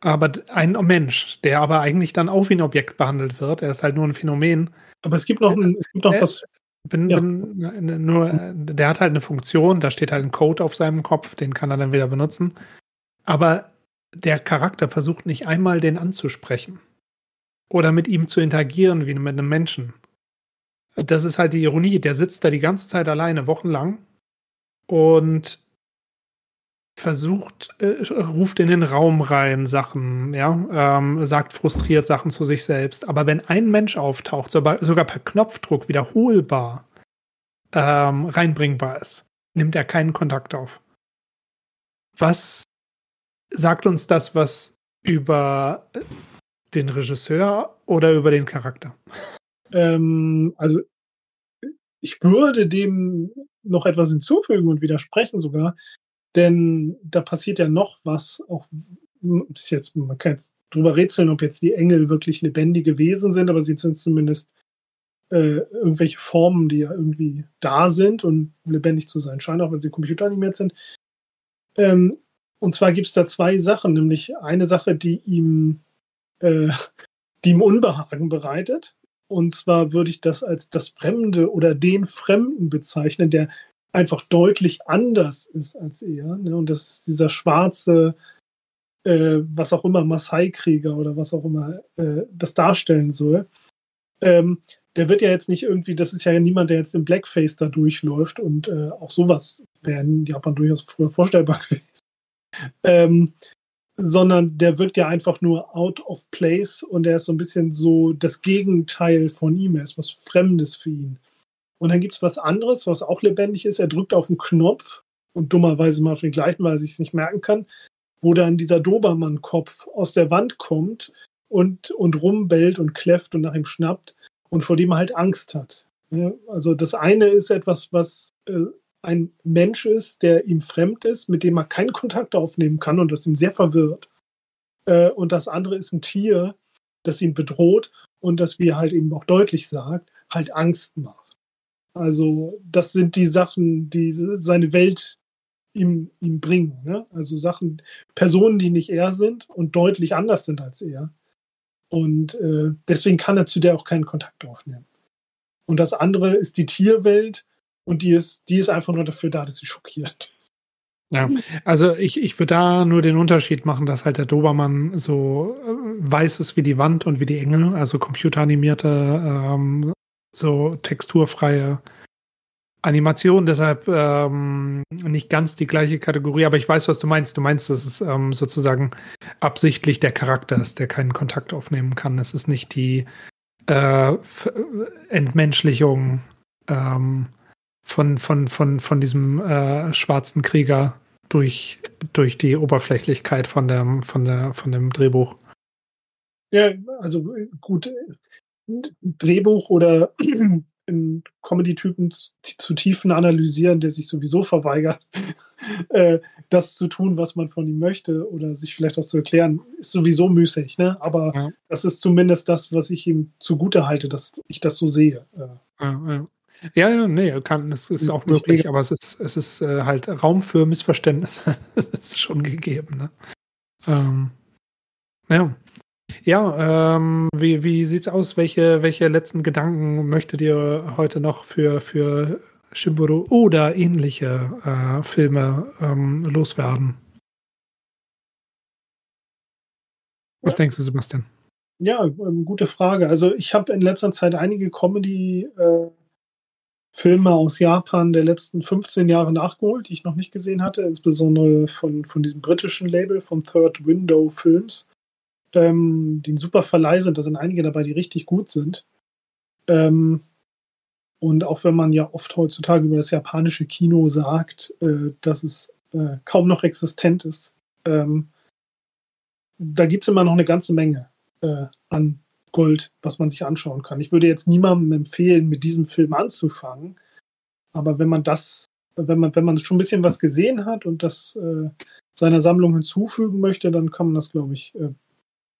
A: Aber ein Mensch, der aber eigentlich dann auch wie ein Objekt behandelt wird. Er ist halt nur ein Phänomen.
D: Aber es gibt noch, ein, es gibt noch
A: Äh,
D: was.
A: Bin,
D: Ja.
A: bin, äh, nur, äh, der hat halt eine Funktion, da steht halt ein Code auf seinem Kopf, den kann er dann wieder benutzen. Aber der Charakter versucht nicht einmal, den anzusprechen. Oder mit ihm zu interagieren wie mit einem Menschen. Das ist halt die Ironie. Der sitzt da die ganze Zeit alleine, wochenlang, und versucht, äh, ruft in den Raum rein Sachen, ja, ähm, sagt frustriert Sachen zu sich selbst. Aber wenn ein Mensch auftaucht, sogar, sogar per Knopfdruck wiederholbar ähm, reinbringbar ist, nimmt er keinen Kontakt auf. Was sagt uns das was über den Regisseur oder über den Charakter?
D: Ähm, also ich würde dem noch etwas hinzufügen und widersprechen sogar, denn da passiert ja noch was, auch bis jetzt, man kann jetzt drüber rätseln, ob jetzt die Engel wirklich lebendige Wesen sind, aber sie sind zumindest äh, irgendwelche Formen, die ja irgendwie da sind und lebendig zu sein scheinen, auch wenn sie computeranimiert sind. Ähm, und zwar gibt es da zwei Sachen, nämlich eine Sache, die ihm, äh, die ihm Unbehagen bereitet. Und zwar würde ich das als das Fremde oder den Fremden bezeichnen, der einfach deutlich anders ist als er. Ne? Und das ist dieser schwarze, äh, was auch immer, Maasai-Krieger oder was auch immer äh, das darstellen soll. Ähm, der wird ja jetzt nicht irgendwie, das ist ja niemand, der jetzt im Blackface da durchläuft und äh, auch sowas wäre in Japan durchaus früher vorstellbar gewesen. Ähm, sondern der wirkt ja einfach nur out of place und er ist so ein bisschen so das Gegenteil von ihm. Er ist was Fremdes für ihn. Und dann gibt es was anderes, was auch lebendig ist. Er drückt auf den Knopf und dummerweise mal auf den gleichen, weil er sich nicht merken kann, wo dann dieser Dobermann-Kopf aus der Wand kommt und, und rumbellt und kläfft und nach ihm schnappt und vor dem er halt Angst hat. Also das eine ist etwas, was äh, ein Mensch ist, der ihm fremd ist, mit dem er keinen Kontakt aufnehmen kann und das ihm sehr verwirrt. Äh, und das andere ist ein Tier, das ihn bedroht und das, wie er halt eben auch deutlich sagt, halt Angst macht. Also das sind die Sachen, die seine Welt ihm, ihm bringen. Ne? Also Sachen, Personen, die nicht er sind und deutlich anders sind als er. Und äh, deswegen kann er zu der auch keinen Kontakt aufnehmen. Und das andere ist die Tierwelt und die ist, die ist einfach nur dafür da, dass sie schockiert.
A: Ja, also ich, ich würde da nur den Unterschied machen, dass halt der Dobermann so äh, weiß ist wie die Wand und wie die Engel, also computeranimierte, ähm, so texturfreie Animation, deshalb ähm, nicht ganz die gleiche Kategorie, aber ich weiß, was du meinst. Du meinst, dass es ähm, sozusagen absichtlich der Charakter ist, der keinen Kontakt aufnehmen kann. Es ist nicht die äh, Entmenschlichung ähm, von, von, von, von diesem äh, schwarzen Krieger durch, durch die Oberflächlichkeit von, der, von, der, von dem Drehbuch.
D: Ja, also gut, Drehbuch oder einen Comedy-Typen zu, zu tiefen analysieren, der sich sowieso verweigert, äh, das zu tun, was man von ihm möchte oder sich vielleicht auch zu erklären, ist sowieso müßig. Ne? Aber
A: Ja.
D: das ist zumindest das, was ich ihm zugute halte, dass ich das so sehe. Äh,
A: Ja, ja. Ja, ja, nee, kann, es ist auch möglich, aber es ist, es ist äh, halt Raum für Missverständnisse. das ist schon gegeben, ne? Ähm, ja. Ja, ähm, wie, wie sieht's aus? Welche, welche letzten Gedanken möchtet ihr heute noch für, für Shimburo oder ähnliche äh, Filme ähm, loswerden? Was
D: Ja.
A: denkst du, Sebastian?
D: Ja, ähm, gute Frage. Also ich habe in letzter Zeit einige Comedy, äh, aus Japan der letzten 15 Jahre nachgeholt, die ich noch nicht gesehen hatte, insbesondere von, von diesem britischen Label, von Third Window Films, ähm, die ein super Verleih sind. Da sind einige dabei, die richtig gut sind. Ähm, und auch wenn man ja oft heutzutage über das japanische Kino sagt, äh, dass es äh, kaum noch existent ist, ähm, da gibt es immer noch eine ganze Menge äh, an Gold, was man sich anschauen kann. Ich würde jetzt niemandem empfehlen, mit diesem Film anzufangen. Aber wenn man das, wenn man, wenn man schon ein bisschen was gesehen hat und das äh, seiner Sammlung hinzufügen möchte, dann kann man das, glaube ich, äh,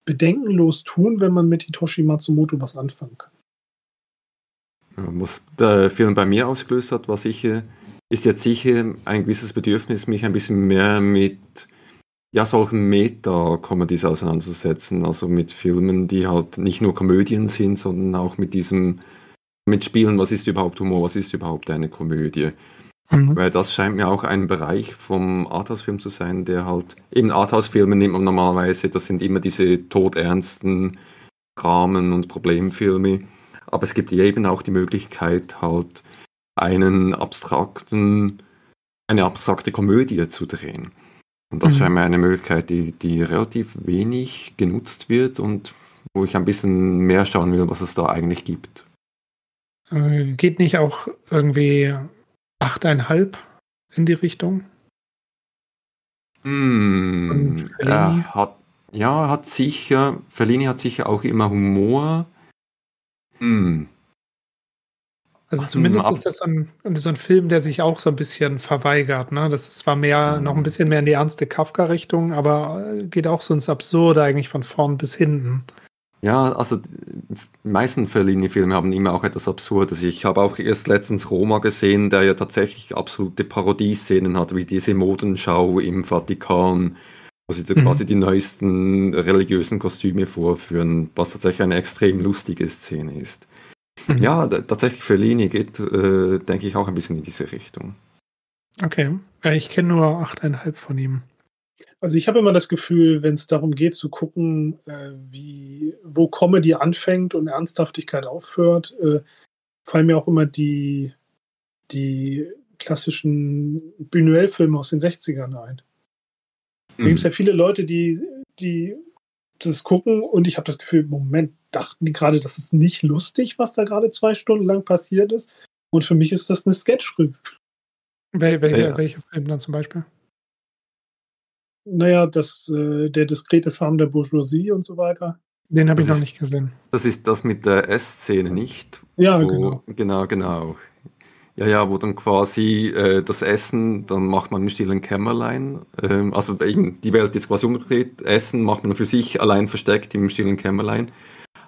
D: bedenkenlos tun, wenn man mit Hitoshi Matsumoto was anfangen kann.
C: Was der Film bei mir ausgelöst hat, war sicher, ist jetzt sicher ein gewisses Bedürfnis, mich ein bisschen mehr mit ja, solchen Meta-Comedies auseinanderzusetzen, also mit Filmen, die halt nicht nur Komödien sind, sondern auch mit diesem, mit Spielen, was ist überhaupt Humor, was ist überhaupt eine Komödie. Mhm. Weil das scheint mir auch ein Bereich vom Arthouse-Film zu sein, der halt, eben Arthouse-Filme nimmt man normalerweise, das sind immer diese todernsten Dramen und Problemfilme, aber es gibt eben auch die Möglichkeit, halt einen abstrakten, eine abstrakte Komödie zu drehen. Und das mhm. scheint mir eine Möglichkeit, die, die relativ wenig genutzt wird und wo ich ein bisschen mehr schauen will, was es da eigentlich gibt.
A: Äh, geht nicht auch irgendwie 8,5 in die Richtung?
C: Mm, er hat, ja, hat sicher, Fellini hat sicher auch immer Humor. Mm,
A: also zumindest ist das so ein, so ein, Film, der sich auch so ein bisschen verweigert. Ne? Das ist zwar mehr, mhm. noch ein bisschen mehr in die ernste Kafka-Richtung, aber äh, geht auch so ins Absurde eigentlich von vorn bis hinten.
C: Ja, also die meisten Fellini-Filme haben immer auch etwas Absurdes. Ich habe auch erst letztens Roma gesehen, der ja tatsächlich absolute Parodieszenen hat, wie diese Modenschau im Vatikan, wo sie mhm. quasi die neuesten religiösen Kostüme vorführen, was tatsächlich eine extrem lustige Szene ist. Mhm. Ja, tatsächlich Fellini geht, äh, denke ich, auch ein bisschen in diese Richtung.
A: Okay. Ich kenne nur 8,5 von ihm.
D: Also ich habe immer das Gefühl, wenn es darum geht zu gucken, äh, wie, wo Comedy anfängt und Ernsthaftigkeit aufhört, äh, fallen mir auch immer die, die klassischen Buñuel-Filme aus den 60ern ein. Da gibt es mhm. ja viele Leute, die, die das gucken und ich habe das Gefühl, Moment, dachten die gerade, das ist nicht lustig, was da gerade zwei Stunden lang passiert ist. Und für mich ist das eine Sketch-Revue.
A: Wel welche, ja. welche Film dann zum Beispiel?
D: Naja, das, äh, der diskrete Farm der Bourgeoisie und so weiter.
A: Den habe ich noch nicht gesehen.
C: Das ist das mit der S-Szene, nicht?
D: Ja, Wo, genau.
C: Genau, genau. Ja, ja, wo dann quasi äh, das Essen, dann macht man im stillen Kämmerlein. Ähm, also die Welt ist quasi umgedreht. Essen macht man für sich allein versteckt im stillen Kämmerlein.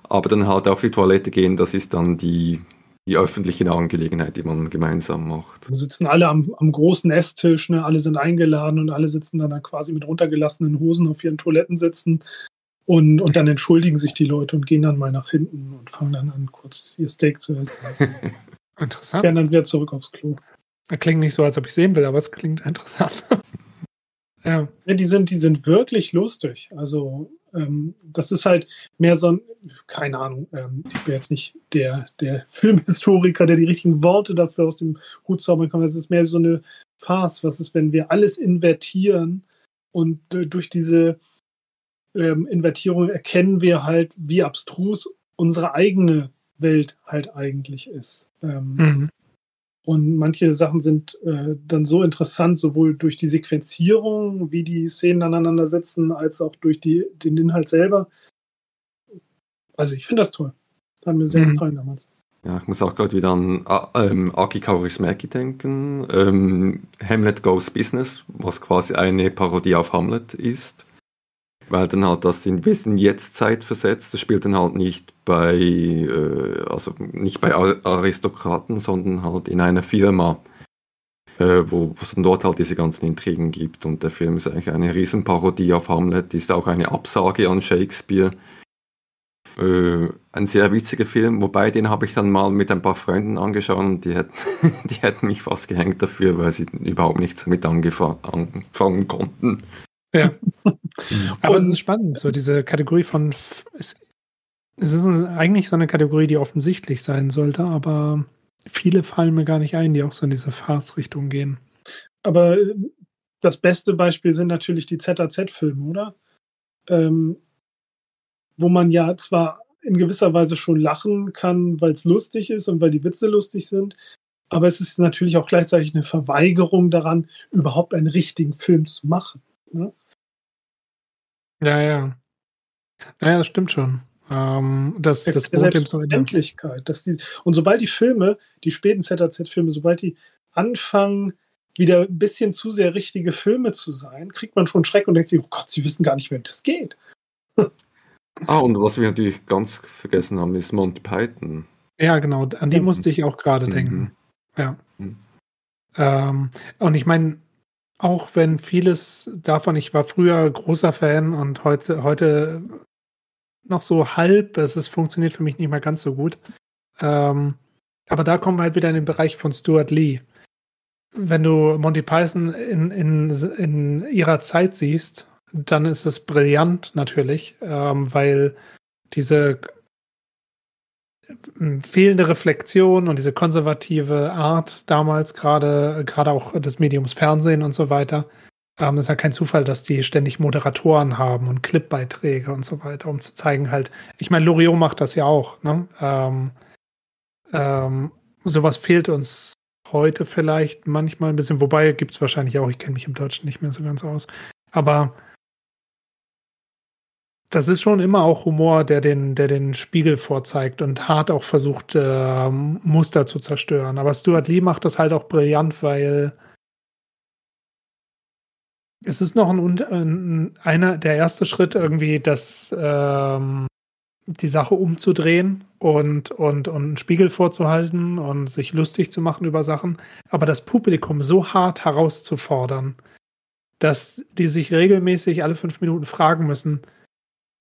C: Aber dann halt auf die Toilette gehen, das ist dann die, die öffentliche Angelegenheit, die man gemeinsam macht.
D: Wir sitzen alle am, am großen Esstisch, ne? alle sind eingeladen und alle sitzen dann quasi mit runtergelassenen Hosen auf ihren Toiletten sitzen. Und, und dann entschuldigen sich die Leute und gehen dann mal nach hinten und fangen dann an, kurz ihr Steak zu essen.
A: interessant.
D: Gehen dann wieder zurück aufs Klo.
A: Das klingt nicht so, als ob ich sehen will, aber es klingt interessant.
D: ja. ja. Die sind, die sind wirklich lustig. Also ähm, das ist halt mehr so ein, keine Ahnung, ähm, ich bin jetzt nicht der, der Filmhistoriker, der die richtigen Worte dafür aus dem Hut zaubern kann. Das ist mehr so eine Farce. Was ist, wenn wir alles invertieren und äh, durch diese ähm, Invertierung erkennen wir halt, wie abstrus unsere eigene Welt halt eigentlich ist. Ähm, mhm. Und manche Sachen sind äh, dann so interessant, sowohl durch die Sequenzierung, wie die Szenen aneinander sitzen, als auch durch die, den Inhalt selber. Also ich finde das toll. Hat mir sehr mhm. gefallen damals.
C: Ja, ich muss auch gerade wieder an ähm, Aki Kaurismäki denken. Ähm, Hamlet Goes Business, was quasi eine Parodie auf Hamlet ist weil dann halt das in bisschen Jetztzeit versetzt. Das spielt dann halt nicht bei, äh, also nicht bei Aristokraten, sondern halt in einer Firma, äh, wo es dann dort halt diese ganzen Intrigen gibt. Und der Film ist eigentlich eine Riesenparodie auf Hamlet, ist auch eine Absage an Shakespeare. Äh, ein sehr witziger Film, wobei den habe ich dann mal mit ein paar Freunden angeschaut und die hätten, die hätten mich fast gehängt dafür, weil sie überhaupt nichts damit angefangen konnten.
A: Ja. Aber es ist spannend, so diese Kategorie von. Es, es ist eigentlich so eine Kategorie, die offensichtlich sein sollte, aber viele fallen mir gar nicht ein, die auch so in diese Farce-Richtung gehen.
D: Aber äh, das beste Beispiel sind natürlich die ZAZ-Filme, oder? Ähm, wo man ja zwar in gewisser Weise schon lachen kann, weil es lustig ist und weil die Witze lustig sind, aber es ist natürlich auch gleichzeitig eine Verweigerung daran, überhaupt einen richtigen Film zu machen. Ne?
A: Ja, ja. Naja, das stimmt schon. Ähm, das, das
D: Endlichkeit. Dass die, und sobald die Filme, die späten ZAZ-Filme, sobald die anfangen, wieder ein bisschen zu sehr richtige Filme zu sein, kriegt man schon Schreck und denkt sich, oh Gott, sie wissen gar nicht, wie das geht.
C: ah, und was wir natürlich ganz vergessen haben, ist Monty Python.
A: Ja, genau, an die mhm. musste ich auch gerade mhm. denken. Ja. Mhm. Ähm, und ich meine, auch wenn vieles davon, ich war früher großer Fan und heute, heute noch so halb, es ist, funktioniert für mich nicht mehr ganz so gut. Ähm, aber da kommen wir halt wieder in den Bereich von Stuart Lee. Wenn du Monty Python in, in, in ihrer Zeit siehst, dann ist es brillant natürlich, ähm, weil diese fehlende Reflexion und diese konservative Art damals, gerade gerade auch des Mediums Fernsehen und so weiter, ähm, ist ja kein Zufall, dass die ständig Moderatoren haben und Clipbeiträge und so weiter, um zu zeigen halt, ich meine, Loriot macht das ja auch, ne? Ähm, ähm, sowas fehlt uns heute vielleicht manchmal ein bisschen, wobei gibt es wahrscheinlich auch, ich kenne mich im Deutschen nicht mehr so ganz aus. Aber das ist schon immer auch Humor, der den, der den Spiegel vorzeigt und hart auch versucht, äh, Muster zu zerstören. Aber Stuart Lee macht das halt auch brillant, weil es ist noch ein, ein einer der erste Schritt irgendwie, das ähm, die Sache umzudrehen und, und, und einen Spiegel vorzuhalten und sich lustig zu machen über Sachen, aber das Publikum so hart herauszufordern, dass die sich regelmäßig alle fünf Minuten fragen müssen,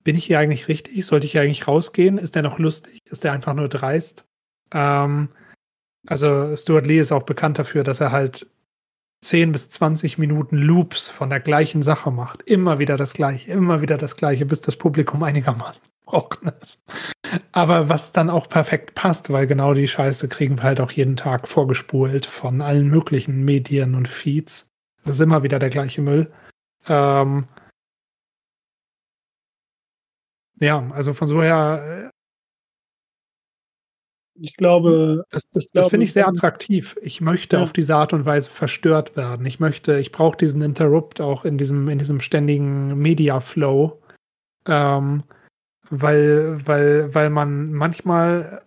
A: bin ich hier eigentlich richtig? Sollte ich hier eigentlich rausgehen? Ist der noch lustig? Ist der einfach nur dreist? Ähm, also Stuart Lee ist auch bekannt dafür, dass er halt 10 bis 20 Minuten Loops von der gleichen Sache macht. Immer wieder das Gleiche, immer wieder das Gleiche, bis das Publikum einigermaßen trocken ist. Aber was dann auch perfekt passt, weil genau die Scheiße kriegen wir halt auch jeden Tag vorgespult von allen möglichen Medien und Feeds. Das ist immer wieder der gleiche Müll. Ähm, ja, also von so her. Äh,
D: ich glaube.
A: Das, das, das finde ich sehr attraktiv. Ich möchte ja. auf diese Art und Weise verstört werden. Ich möchte, ich brauche diesen Interrupt auch in diesem, in diesem ständigen Media-Flow. Ähm, weil, weil, weil man manchmal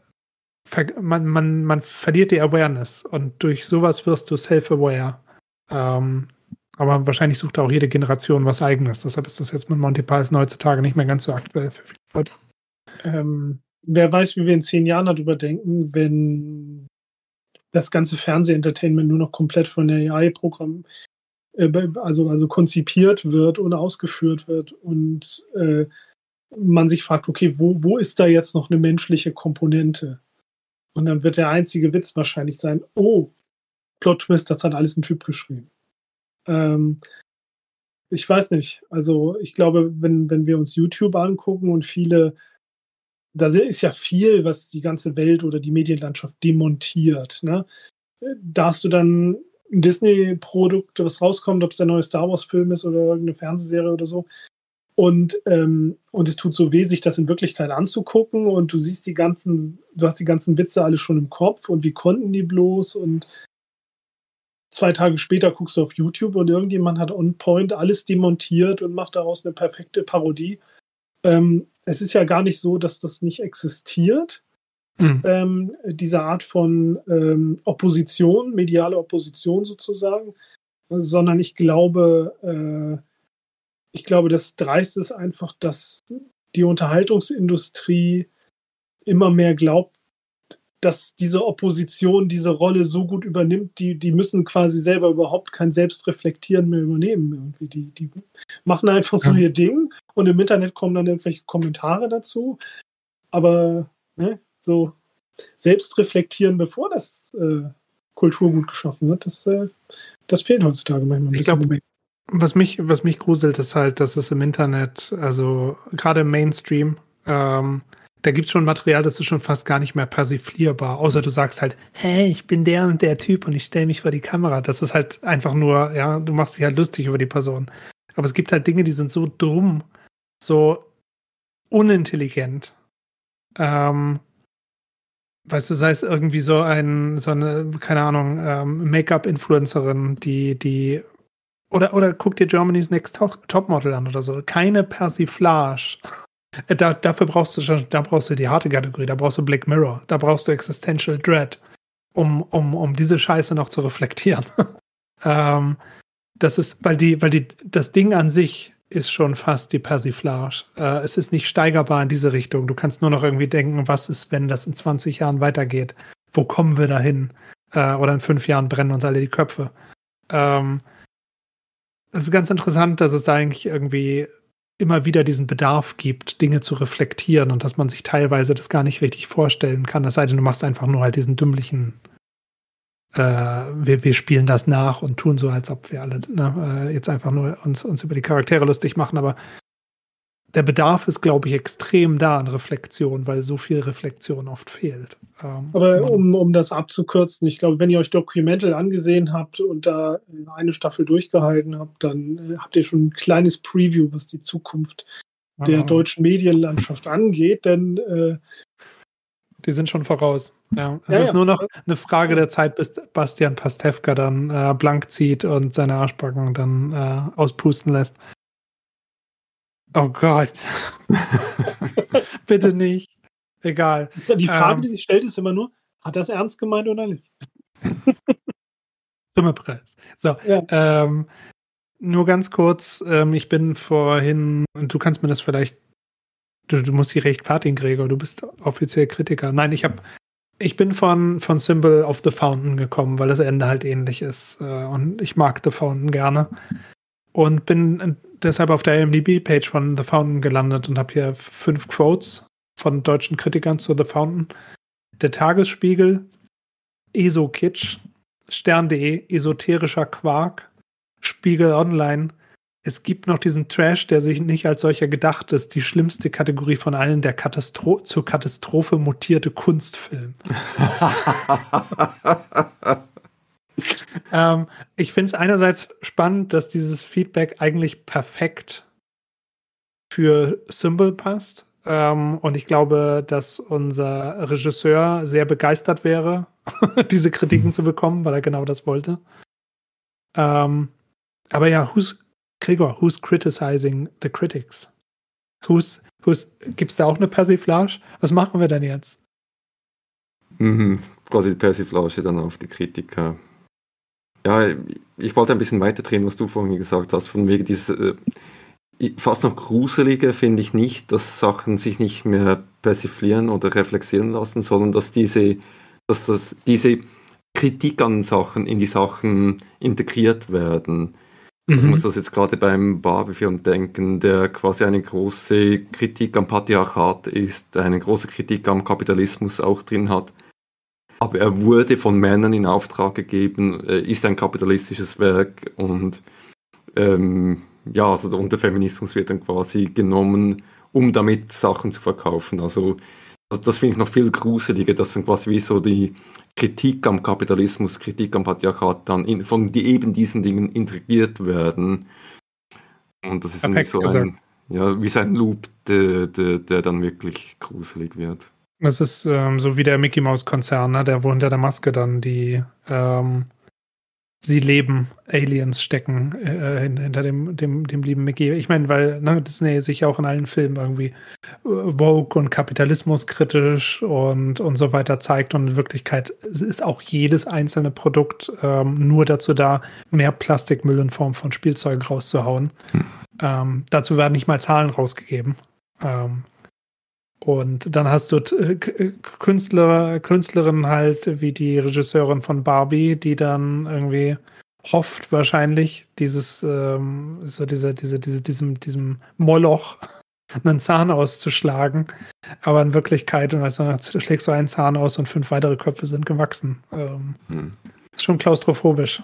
A: man, man, man verliert die Awareness und durch sowas wirst du self-aware. Ähm, aber wahrscheinlich sucht auch jede Generation was Eigenes. Deshalb ist das jetzt mit Monty Python heutzutage nicht mehr ganz so aktuell für viele Leute.
D: Ähm, wer weiß, wie wir in zehn Jahren darüber denken, wenn das ganze Fernsehentertainment nur noch komplett von der AI-Programm, äh, also, also konzipiert wird und ausgeführt wird und äh, man sich fragt, okay, wo, wo ist da jetzt noch eine menschliche Komponente? Und dann wird der einzige Witz wahrscheinlich sein, oh, Plot Twist, das hat alles ein Typ geschrieben. Ähm, ich weiß nicht. Also ich glaube, wenn, wenn wir uns YouTube angucken und viele, da ist ja viel, was die ganze Welt oder die Medienlandschaft demontiert. Ne? Da hast du dann ein Disney-Produkt, was rauskommt, ob es der neue Star Wars-Film ist oder irgendeine Fernsehserie oder so. Und, ähm, und es tut so weh, sich das in Wirklichkeit anzugucken und du siehst die ganzen, du hast die ganzen Witze alle schon im Kopf und wie konnten die bloß und zwei Tage später guckst du auf YouTube und irgendjemand hat on point alles demontiert und macht daraus eine perfekte Parodie. Ähm, es ist ja gar nicht so, dass das nicht existiert. Mhm. Ähm, diese Art von ähm, Opposition, mediale Opposition sozusagen, sondern ich glaube, äh, ich glaube, das Dreiste ist einfach, dass die Unterhaltungsindustrie immer mehr glaubt, dass diese Opposition diese Rolle so gut übernimmt, die, die müssen quasi selber überhaupt kein Selbstreflektieren mehr übernehmen. Irgendwie. Die, die machen einfach so ihr Ding und im Internet kommen dann irgendwelche Kommentare dazu. Aber ne, so selbstreflektieren, bevor das äh, Kulturgut geschaffen wird, das, äh, das fehlt heutzutage manchmal.
A: Ich glaube, was mich, was mich gruselt, ist halt, dass es im Internet, also gerade im Mainstream, ähm, da gibt es schon Material, das ist schon fast gar nicht mehr persiflierbar, außer du sagst halt, hey, ich bin der und der Typ und ich stelle mich vor die Kamera. Das ist halt einfach nur, ja, du machst dich halt lustig über die Person. Aber es gibt halt Dinge, die sind so dumm, so unintelligent. Ähm, weißt du, sei es irgendwie so ein, so eine, keine Ahnung, ähm, Make-up-Influencerin, die, die, oder, oder guck dir Germany's Next Topmodel an oder so. Keine Persiflage. Äh, da, dafür brauchst du schon, da brauchst du die harte Kategorie, da brauchst du Black Mirror, da brauchst du Existential Dread, um, um, um diese Scheiße noch zu reflektieren. ähm, das ist, weil die, weil die, das Ding an sich ist schon fast die Persiflage. Äh, es ist nicht steigerbar in diese Richtung. Du kannst nur noch irgendwie denken, was ist, wenn das in 20 Jahren weitergeht? Wo kommen wir dahin? Äh, oder in fünf Jahren brennen uns alle die Köpfe. Ähm, es ist ganz interessant, dass es da eigentlich irgendwie immer wieder diesen Bedarf gibt, Dinge zu reflektieren und dass man sich teilweise das gar nicht richtig vorstellen kann. Das sei denn, du machst einfach nur halt diesen dümmlichen, äh, wir, wir spielen das nach und tun so, als ob wir alle ne, äh, jetzt einfach nur uns, uns über die Charaktere lustig machen. Aber der Bedarf ist, glaube ich, extrem da an Reflexion, weil so viel Reflexion oft fehlt.
D: Ähm, Aber um, um das abzukürzen, ich glaube, wenn ihr euch Documental angesehen habt und da eine Staffel durchgehalten habt, dann äh, habt ihr schon ein kleines Preview, was die Zukunft ah. der deutschen Medienlandschaft angeht, denn äh,
A: die sind schon voraus. Ja. Es ja, ist ja. nur noch eine Frage der Zeit, bis Bastian Pastewka dann äh, blank zieht und seine Arschbacken dann äh, auspusten lässt. Oh Gott. Bitte nicht. Egal.
D: Die Frage, ähm, die sich stellt, ist immer nur, hat das ernst gemeint oder nicht?
A: Preis. So, ja. ähm, nur ganz kurz, ähm, ich bin vorhin, und du kannst mir das vielleicht, du, du musst die rechtfertigen, Gregor, du bist offiziell Kritiker. Nein, ich habe ich bin von, von Symbol of the Fountain gekommen, weil das Ende halt ähnlich ist. Äh, und ich mag The Fountain gerne. Und bin deshalb auf der IMDb-Page von The Fountain gelandet und habe hier fünf Quotes von deutschen Kritikern zu The Fountain. Der Tagesspiegel, ESO-Kitsch, Stern.de, esoterischer Quark, Spiegel Online. Es gibt noch diesen Trash, der sich nicht als solcher gedacht ist. Die schlimmste Kategorie von allen, der Katastro zur Katastrophe mutierte Kunstfilm. ähm, ich finde es einerseits spannend, dass dieses Feedback eigentlich perfekt für Symbol passt. Ähm, und ich glaube, dass unser Regisseur sehr begeistert wäre, diese Kritiken zu bekommen, weil er genau das wollte. Ähm, aber ja, who's, Gregor, who's criticizing the critics? Who's, who's, gibt's da auch eine Persiflage? Was machen wir denn jetzt?
C: Mhm, quasi die Persiflage dann auf die Kritiker. Ja, ich wollte ein bisschen weiter drehen, was du vorhin gesagt hast, von wegen dieses äh, fast noch gruselige finde ich nicht, dass Sachen sich nicht mehr persiflieren oder reflexieren lassen, sondern dass diese, dass das, diese Kritik an Sachen in die Sachen integriert werden. Mhm. Also muss das jetzt gerade beim Barbie-Film denken, der quasi eine große Kritik am Patriarchat ist, eine große Kritik am Kapitalismus auch drin hat aber er wurde von Männern in Auftrag gegeben, ist ein kapitalistisches Werk und ähm, ja, also der Feminismus wird dann quasi genommen, um damit Sachen zu verkaufen. Also das finde ich noch viel gruseliger, dass dann quasi wie so die Kritik am Kapitalismus, Kritik am Patriarchat dann in, von die, eben diesen Dingen integriert werden. Und das ist nämlich so ein, ja, wie so ein Loop, der, der, der dann wirklich gruselig wird.
A: Das ist ähm, so wie der Mickey Mouse Konzern, ne? der wo hinter der Maske dann die ähm, sie leben Aliens stecken äh, hinter dem, dem, dem lieben Mickey. Ich meine, weil ne, Disney sich auch in allen Filmen irgendwie äh, woke und Kapitalismus kritisch und, und so weiter zeigt. Und in Wirklichkeit ist auch jedes einzelne Produkt ähm, nur dazu da, mehr Plastikmüll in Form von Spielzeugen rauszuhauen. Hm. Ähm, dazu werden nicht mal Zahlen rausgegeben. Ähm, und dann hast du äh, äh, Künstler, Künstlerinnen halt wie die Regisseurin von Barbie, die dann irgendwie hofft wahrscheinlich dieses ähm, so diese diese diese diesem diesem Moloch einen Zahn auszuschlagen, aber in Wirklichkeit und weißt du, schlägst du einen Zahn aus und fünf weitere Köpfe sind gewachsen. Ähm, hm. Ist schon klaustrophobisch.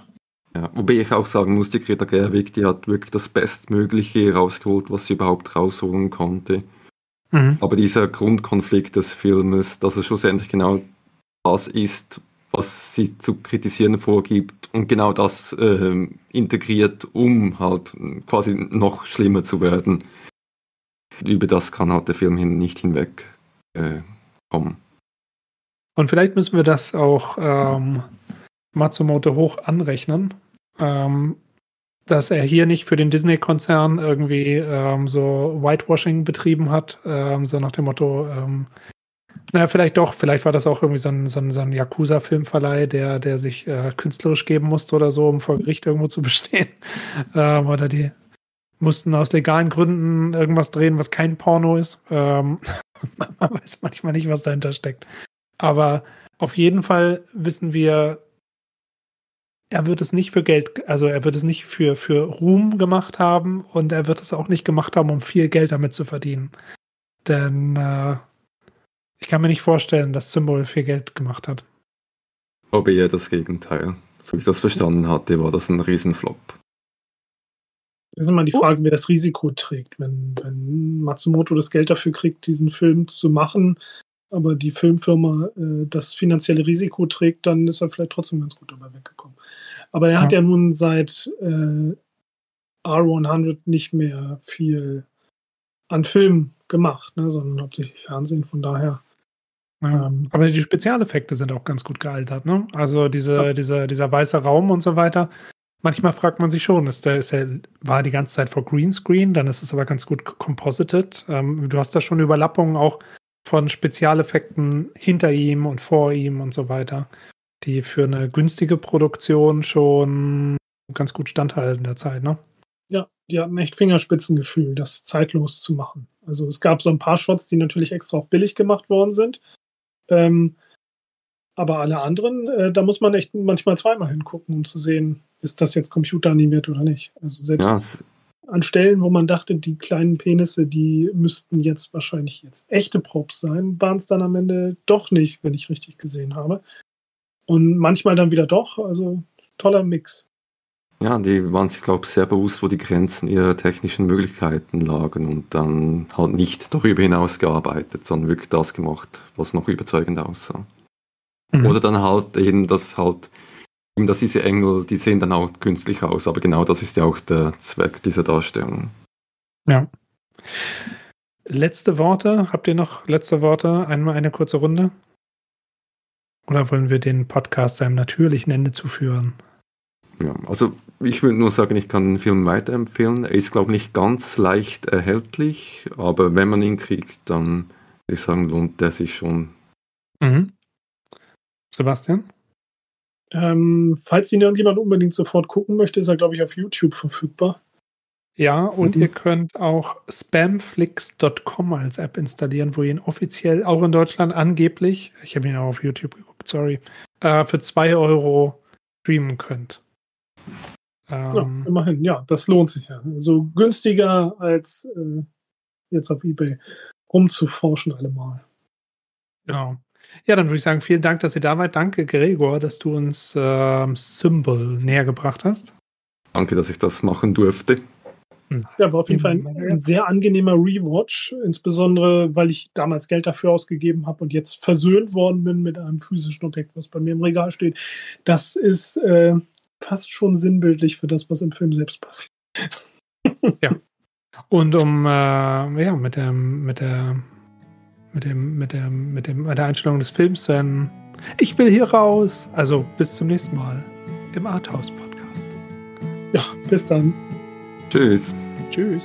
C: Ja, wobei ich auch sagen muss, die Greta Gerwig, die hat wirklich das Bestmögliche rausgeholt, was sie überhaupt rausholen konnte. Mhm. Aber dieser Grundkonflikt des Filmes, dass er schlussendlich genau das ist, was sie zu kritisieren vorgibt und genau das äh, integriert, um halt quasi noch schlimmer zu werden. Über das kann halt der Film hin nicht hinweg äh, kommen.
A: Und vielleicht müssen wir das auch ähm, Matsumoto hoch anrechnen, ähm, dass er hier nicht für den Disney-Konzern irgendwie ähm, so Whitewashing betrieben hat, ähm, so nach dem Motto, ähm, naja, vielleicht doch, vielleicht war das auch irgendwie so ein, so ein, so ein Yakuza-Filmverleih, der, der sich äh, künstlerisch geben musste oder so, um vor Gericht irgendwo zu bestehen. Ähm, oder die mussten aus legalen Gründen irgendwas drehen, was kein Porno ist. Ähm, man weiß manchmal nicht, was dahinter steckt. Aber auf jeden Fall wissen wir, er wird es nicht für Geld, also er wird es nicht für, für Ruhm gemacht haben und er wird es auch nicht gemacht haben, um viel Geld damit zu verdienen. Denn äh, ich kann mir nicht vorstellen, dass Symbol viel Geld gemacht hat.
C: Aber eher das Gegenteil. So wie ich das verstanden hatte, war das ein Riesenflop.
D: Das ist immer die Frage, wer das Risiko trägt. Wenn, wenn Matsumoto das Geld dafür kriegt, diesen Film zu machen, aber die Filmfirma äh, das finanzielle Risiko trägt, dann ist er vielleicht trotzdem ganz gut dabei weggekommen. Aber er hat ja nun seit äh, R100 nicht mehr viel an Film gemacht, ne, sondern hauptsächlich Fernsehen. Von daher
A: ja, ähm, aber die Spezialeffekte sind auch ganz gut gealtert, ne? Also diese, ja. diese, dieser weiße Raum und so weiter. Manchmal fragt man sich schon, ist der, ist der, war die ganze Zeit vor Greenscreen, dann ist es aber ganz gut composited. Ähm, du hast da schon Überlappungen auch von Spezialeffekten hinter ihm und vor ihm und so weiter, die für eine günstige Produktion schon ganz gut standhalten der Zeit, ne?
D: Ja, die hatten echt Fingerspitzengefühl, das zeitlos zu machen. Also es gab so ein paar Shots, die natürlich extra auf billig gemacht worden sind. Ähm, aber alle anderen, äh, da muss man echt manchmal zweimal hingucken, um zu sehen, ist das jetzt computeranimiert oder nicht. Also selbst ja. an Stellen, wo man dachte, die kleinen Penisse, die müssten jetzt wahrscheinlich jetzt echte Props sein, waren es dann am Ende doch nicht, wenn ich richtig gesehen habe. Und manchmal dann wieder doch. Also toller Mix.
C: Ja, die waren sich, glaube ich, sehr bewusst, wo die Grenzen ihrer technischen Möglichkeiten lagen und dann halt nicht darüber hinaus gearbeitet, sondern wirklich das gemacht, was noch überzeugend aussah. Mhm. Oder dann halt eben das halt, eben dass diese Engel, die sehen dann auch künstlich aus, aber genau das ist ja auch der Zweck dieser Darstellung.
A: Ja. Letzte Worte, habt ihr noch letzte Worte? Einmal eine kurze Runde? Oder wollen wir den Podcast seinem natürlichen Ende zuführen?
C: Ja, also ich würde nur sagen, ich kann den Film weiterempfehlen. Er ist, glaube ich, nicht ganz leicht erhältlich, aber wenn man ihn kriegt, dann würde ich sagen, lohnt er sich schon.
A: Mhm. Sebastian?
D: Ähm, falls ihn irgendjemand unbedingt sofort gucken möchte, ist er, glaube ich, auf YouTube verfügbar.
A: Ja, und mhm. ihr könnt auch spamflix.com als App installieren, wo ihr ihn offiziell auch in Deutschland angeblich, ich habe ihn auch auf YouTube geguckt, sorry, äh, für 2 Euro streamen könnt.
D: Ähm, ja, immerhin, ja, das lohnt sich ja. So günstiger als äh, jetzt auf Ebay rumzuforschen allemal.
A: Genau. Ja, dann würde ich sagen, vielen Dank, dass ihr da wart. Danke, Gregor, dass du uns äh, Symbol näher gebracht hast.
C: Danke, dass ich das machen durfte.
D: Hm. Ja, war auf jeden Fall ein, ein, sehr angenehmer Rewatch, insbesondere weil ich damals Geld dafür ausgegeben habe und jetzt versöhnt worden bin mit einem physischen Objekt, was bei mir im Regal steht. Das ist äh, fast schon sinnbildlich für das, was im Film selbst passiert.
A: ja. Und um äh, ja, mit der, mit der, mit dem, mit der, mit dem, mit der Einstellung des Films dann, ich will hier raus. Also bis zum nächsten Mal im Arthouse Podcast.
D: Ja, bis dann.
C: Tschüss.
A: Tschüss.